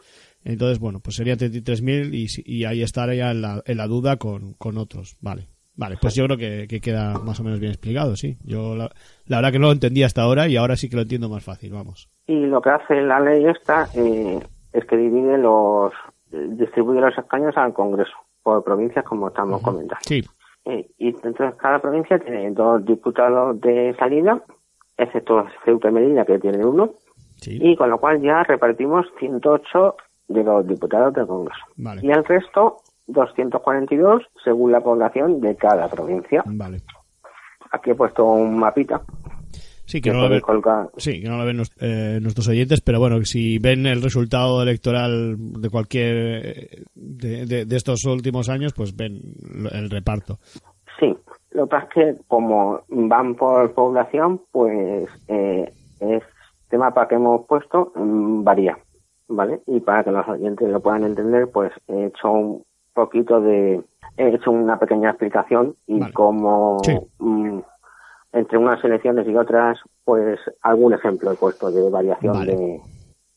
Entonces, bueno, pues sería 33.000 y, y ahí estaría en la, en la duda con, con otros. Vale, Vale, pues yo creo que, que queda más o menos bien explicado, sí. Yo la, la verdad que no lo entendía hasta ahora y ahora sí que lo entiendo más fácil, vamos. Y lo que hace la ley esta eh, es que divide los, distribuye los escaños al Congreso por provincias, como estamos comentando. Sí, Eh, y entonces cada provincia tiene dos diputados de salida, excepto Ceuta y Melilla, que tiene uno, sí. y con lo cual ya repartimos 108 de los diputados del Congreso. Vale. Y el resto, 242, según la población de cada provincia. Vale. Aquí he puesto un mapita Sí, que que no lo ven, sí, que no lo ven nos- eh, nuestros oyentes, pero bueno, si ven el resultado electoral de cualquier de, de- de estos últimos años, pues ven el reparto. Sí, lo que pasa es que como van por población, pues eh, este mapa que hemos puesto mm, varía, ¿vale? Y para que los oyentes lo puedan entender, pues he hecho un poquito de... He hecho una pequeña explicación y Vale. como Sí. mm, entre unas elecciones y otras, pues algún ejemplo he puesto de variación Vale. de,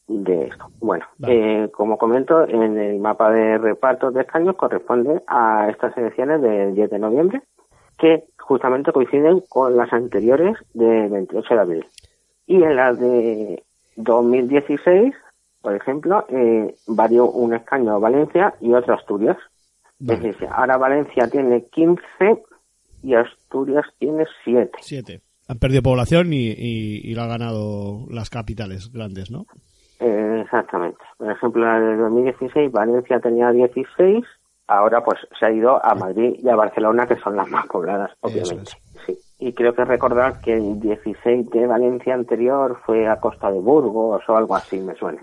de esto. Bueno, Vale. eh, como comento, en el mapa de repartos de escaños corresponde a estas elecciones del 10 de noviembre, que justamente coinciden con las anteriores de 28 de abril. Y en las de 2016, por ejemplo, eh, varió un escaño a Valencia y otro a Asturias. Vale. Es decir, ahora Valencia tiene 15 y Asturias tiene 7. Siete. Han perdido población y, y, y lo han ganado las capitales grandes, ¿no? Eh, exactamente. Por ejemplo, en el 2016 Valencia tenía 16, ahora pues se ha ido a Madrid y a Barcelona, que son las más pobladas, obviamente. Sí. Y creo que recordar que el 16 de Valencia anterior fue a Costa de Burgos o algo así, me suena.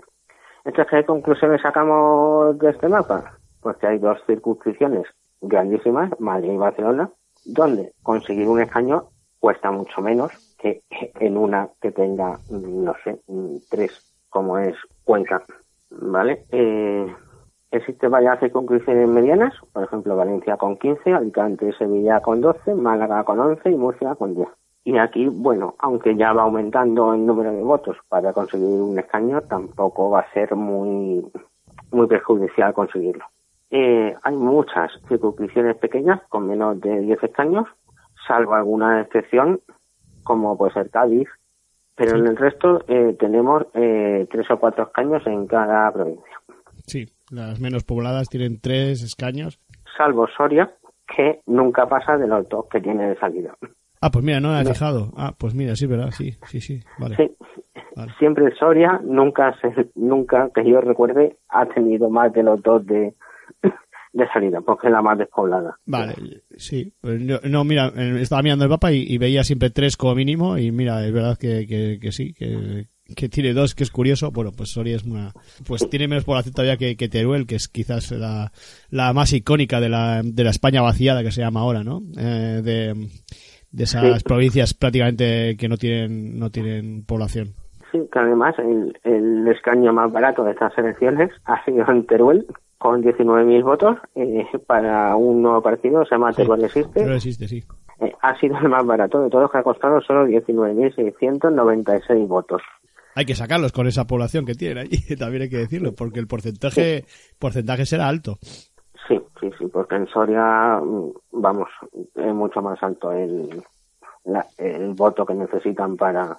Entonces, ¿qué conclusiones sacamos de este mapa? Pues que hay dos circunscripciones grandísimas, Madrid y Barcelona, donde conseguir un escaño cuesta mucho menos que en una que tenga, no sé, tres, como es Cuenca, ¿vale? Eh, existen varias circunscripciones medianas, por ejemplo, Valencia con 15, Alicante y Sevilla con 12, Málaga con 11 y Murcia con 10. Y aquí, bueno, aunque ya va aumentando el número de votos para conseguir un escaño, tampoco va a ser muy, muy perjudicial conseguirlo. Eh, hay muchas circunscripciones pequeñas con menos de 10 escaños, salvo alguna excepción, como puede ser Cádiz, pero en el resto eh, tenemos eh, tres o cuatro escaños en cada provincia, Sí, las menos pobladas tienen tres escaños. salvo Soria, que nunca pasa de los dos que tiene de salida. Ah, pues mira, no me he fijado. Ah, pues mira, sí, ¿verdad? Sí, sí, sí, vale. Sí. Vale. Siempre Soria, nunca, se, nunca que yo recuerde, ha tenido más de los dos de, de salida, porque es la más despoblada. Vale, sí. Pues no, mira, eh, estaba mirando el mapa y, y veía siempre tres como mínimo y mira, es verdad que, que, que sí, que, que tiene dos, que es curioso. Bueno, pues Soria es una... Pues tiene menos población todavía que, que Teruel, que es quizás la, la más icónica de la, de la España vaciada que se llama ahora, ¿no? Eh, de, de esas Sí. provincias prácticamente que no tienen, no tienen población. Sí, que además el, el escaño más barato de estas elecciones ha sido en Teruel, con 19.000 votos, eh, para un nuevo partido, se llama Teruel Existe. Pero existe, sí. Eh, ha sido el más barato de todos, que ha costado solo 19.696 votos. Hay que sacarlos con esa población que tienen allí, también hay que decirlo, porque el porcentaje, porcentaje será alto. Sí, sí, sí, porque en Soria, mm, vamos, es mucho más alto el, la- el voto que necesitan para,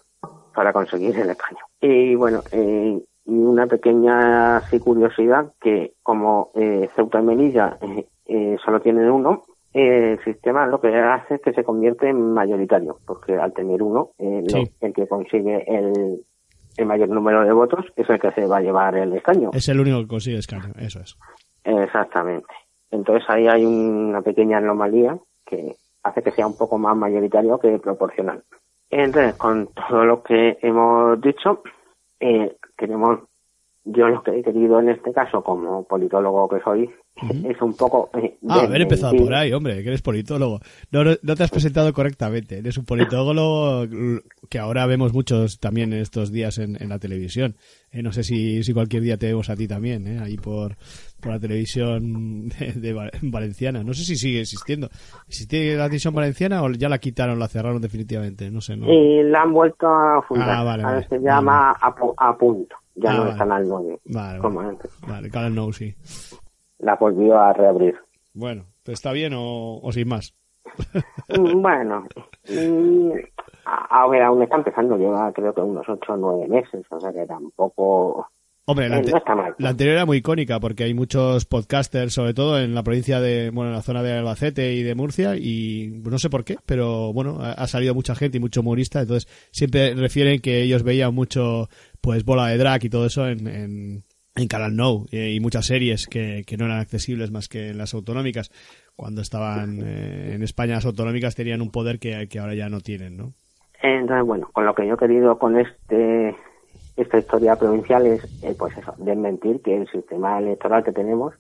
para conseguir el escaño. Y bueno, eh, y una pequeña así curiosidad que como eh, Ceuta y Melilla eh, eh, solo tienen uno, el sistema lo que hace es que se convierte en mayoritario, porque al tener uno, eh, Sí. el que consigue el, el mayor número de votos es el que se va a llevar el escaño. Es el único que consigue escaño, eso es. Exactamente. Entonces ahí hay una pequeña anomalía que hace que sea un poco más mayoritario que proporcional. Entonces, con todo lo que hemos dicho, eh, queremos, yo lo que he querido en este caso, como politólogo que soy, es un poco... eh, Ah, haber empezado por ahí, hombre, que eres politólogo. No, no, no te has presentado correctamente. Eres un politólogo que ahora vemos muchos también en estos días en, en la televisión. Eh, no sé si, si cualquier día te vemos a ti también, eh, ahí por, por la televisión de, de Va- valenciana. No sé si sigue existiendo. ¿Existe la televisión valenciana o ya la quitaron, la cerraron definitivamente? No sé, ¿no? Y la han vuelto a fundar. Ah, vale, Ahora vale. se llama a, pu- a punto. Ya Ah, no es Canal 9, Vale, como antes. Vale, Canal sí. La volvió a reabrir. Bueno, ¿te está bien o, o sin más? Mm, Bueno, mm, a, a ver, aún está empezando, lleva creo que unos 8 o 9 meses, o sea que tampoco... Hombre, la, Eh, ante- no está mal. la anterior era muy icónica porque hay muchos podcasters, sobre todo en la provincia de, bueno, en la zona de Albacete y de Murcia, y no sé por qué, pero bueno, ha, ha salido mucha gente y mucho humorista, entonces siempre refieren que ellos veían mucho, pues, bola de drag y todo eso en, en, en Canal No, eh, y muchas series que, que no eran accesibles más que en las autonómicas. Cuando estaban eh, en España, las autonómicas tenían un poder que, que ahora ya no tienen, ¿no? Entonces, bueno, con lo que yo he querido con este esta historia provincial es, eh, pues eso, desmentir que el sistema electoral que tenemos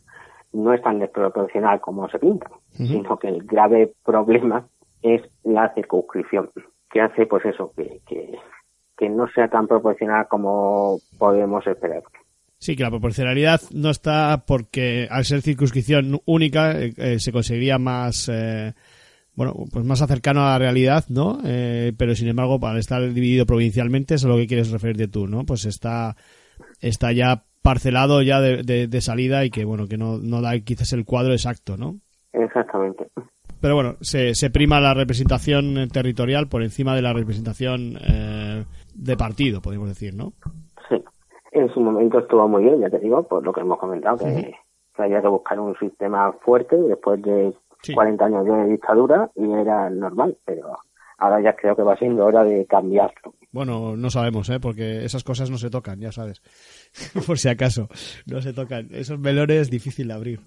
no es tan desproporcional como se pinta, sino que el grave problema es la circunscripción, que hace, pues eso, que, que, que no sea tan proporcional como podemos esperar. Sí, que la proporcionalidad no está porque al ser circunscripción única eh, eh, se conseguiría más, eh, bueno, pues más cercano a la realidad, ¿no? Eh, pero sin embargo, al estar dividido provincialmente, eso es lo que quieres referirte tú, ¿no? Pues está, está ya parcelado ya de, de- de salida y que, bueno, que no, no da quizás el cuadro exacto, ¿no? Exactamente. Pero bueno, se, se prima la representación eh, territorial por encima de la representación eh, de partido, podemos decir, ¿no? Sí. En su momento estuvo muy bien, ya te digo, por lo que hemos comentado, que, que había que buscar un sistema fuerte después de Sí. 40 años de dictadura y era normal, pero ahora ya creo que va siendo hora de cambiarlo. Bueno, no sabemos, ¿eh? Porque esas cosas no se tocan, ya sabes. Por si acaso, no se tocan. Esos melones es difícil de abrir.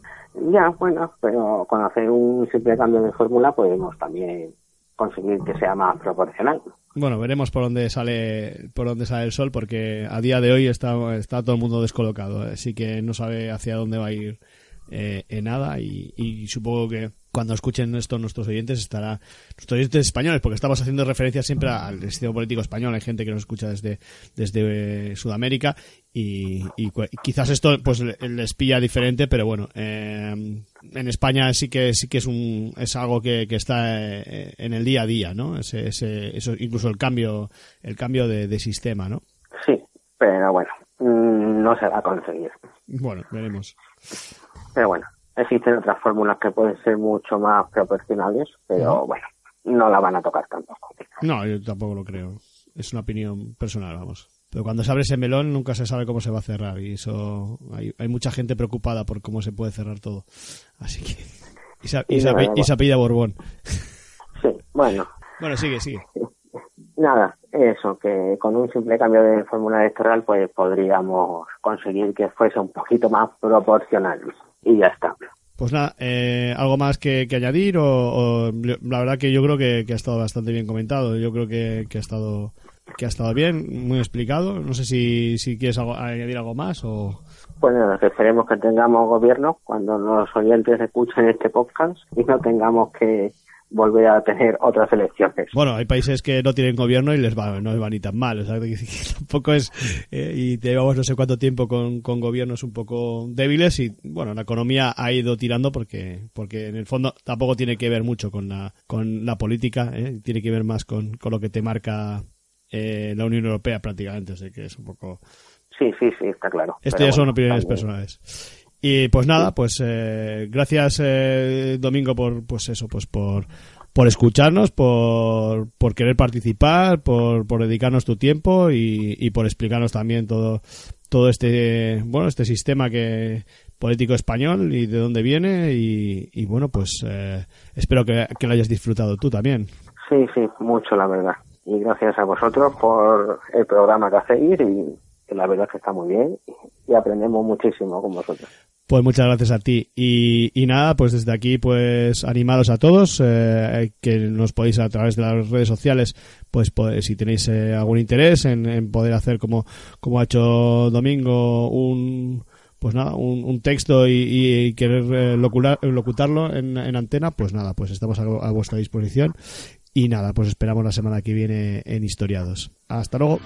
Ya, bueno, pero con hacer un simple cambio de fórmula podemos también conseguir que sea más proporcional. Bueno, veremos por dónde sale por dónde sale el sol, porque a día de hoy está, está todo el mundo descolocado, ¿eh? así que no sabe hacia dónde va a ir eh, en nada y, y supongo que cuando escuchen esto nuestros oyentes estará nuestros oyentes españoles porque estamos haciendo referencia siempre al sistema político español. Hay gente que nos escucha desde desde eh, Sudamérica y, y quizás esto pues le- les pilla diferente pero bueno eh, en España sí que sí que es un es algo que, que está eh, en el día a día no ese, ese- eso incluso el cambio el cambio de, de sistema no Sí, pero bueno, mm, no se va a conseguir. bueno veremos. Pero bueno, existen otras fórmulas que pueden ser mucho más proporcionales, pero bueno, no la van a tocar tampoco. No, yo tampoco lo creo. Es una opinión personal, vamos. Pero cuando se abre ese melón nunca se sabe cómo se va a cerrar y eso hay, hay mucha gente preocupada por cómo se puede cerrar todo. Así que y se, y Y se nada, ape- bueno. y se apellida Borbón. Sí, bueno, Bueno, sigue, sigue. nada, eso, que con un simple cambio de fórmula electoral pues podríamos conseguir que fuese un poquito más proporcional. Y ya está. Pues nada, eh, ¿algo más que, que añadir? O, o- la verdad que yo creo que, que ha estado bastante bien comentado. Yo creo que, que ha estado que ha estado bien, muy explicado. No sé si, si quieres algo- añadir algo más o... Pues nada, que esperemos que tengamos gobierno cuando los oyentes escuchen este podcast y no tengamos que volver a tener otras elecciones. Bueno, hay países que no tienen gobierno y les va, no les va ni tan mal. O sea, que, tampoco es. eh, y llevamos no sé cuánto tiempo con, con gobiernos un poco débiles y, bueno, la economía ha ido tirando porque porque en el fondo tampoco tiene que ver mucho con la, con la política, ¿eh? tiene que ver más con, con lo que te marca eh, la Unión Europea prácticamente. O sea, que es un poco. Sí, sí, sí, está claro. Esto ya son bueno, opiniones también- personales. Y pues nada, pues eh, gracias eh, Domingo por pues eso, pues por por escucharnos, por, por querer participar, por, por dedicarnos tu tiempo y, y por explicarnos también todo todo este bueno este sistema que político español y de dónde viene y, y bueno pues eh, espero que, que lo hayas disfrutado tú también. Sí, sí, mucho la verdad. Y gracias a vosotros por el programa que hacéis y la verdad es que está muy bien y aprendemos muchísimo con vosotros. Pues muchas gracias a ti. Y, y nada, pues desde aquí, pues animaros a todos, eh, que nos podéis a través de las redes sociales, pues, pues, si tenéis eh, algún interés en, poder hacer como, como ha hecho Domingo, un pues nada, un, texto y, querer eh, locular- locutarlo en, en antena, pues nada, pues estamos a vuestra disposición. Y nada, pues esperamos la semana que viene en Historiados. Hasta luego.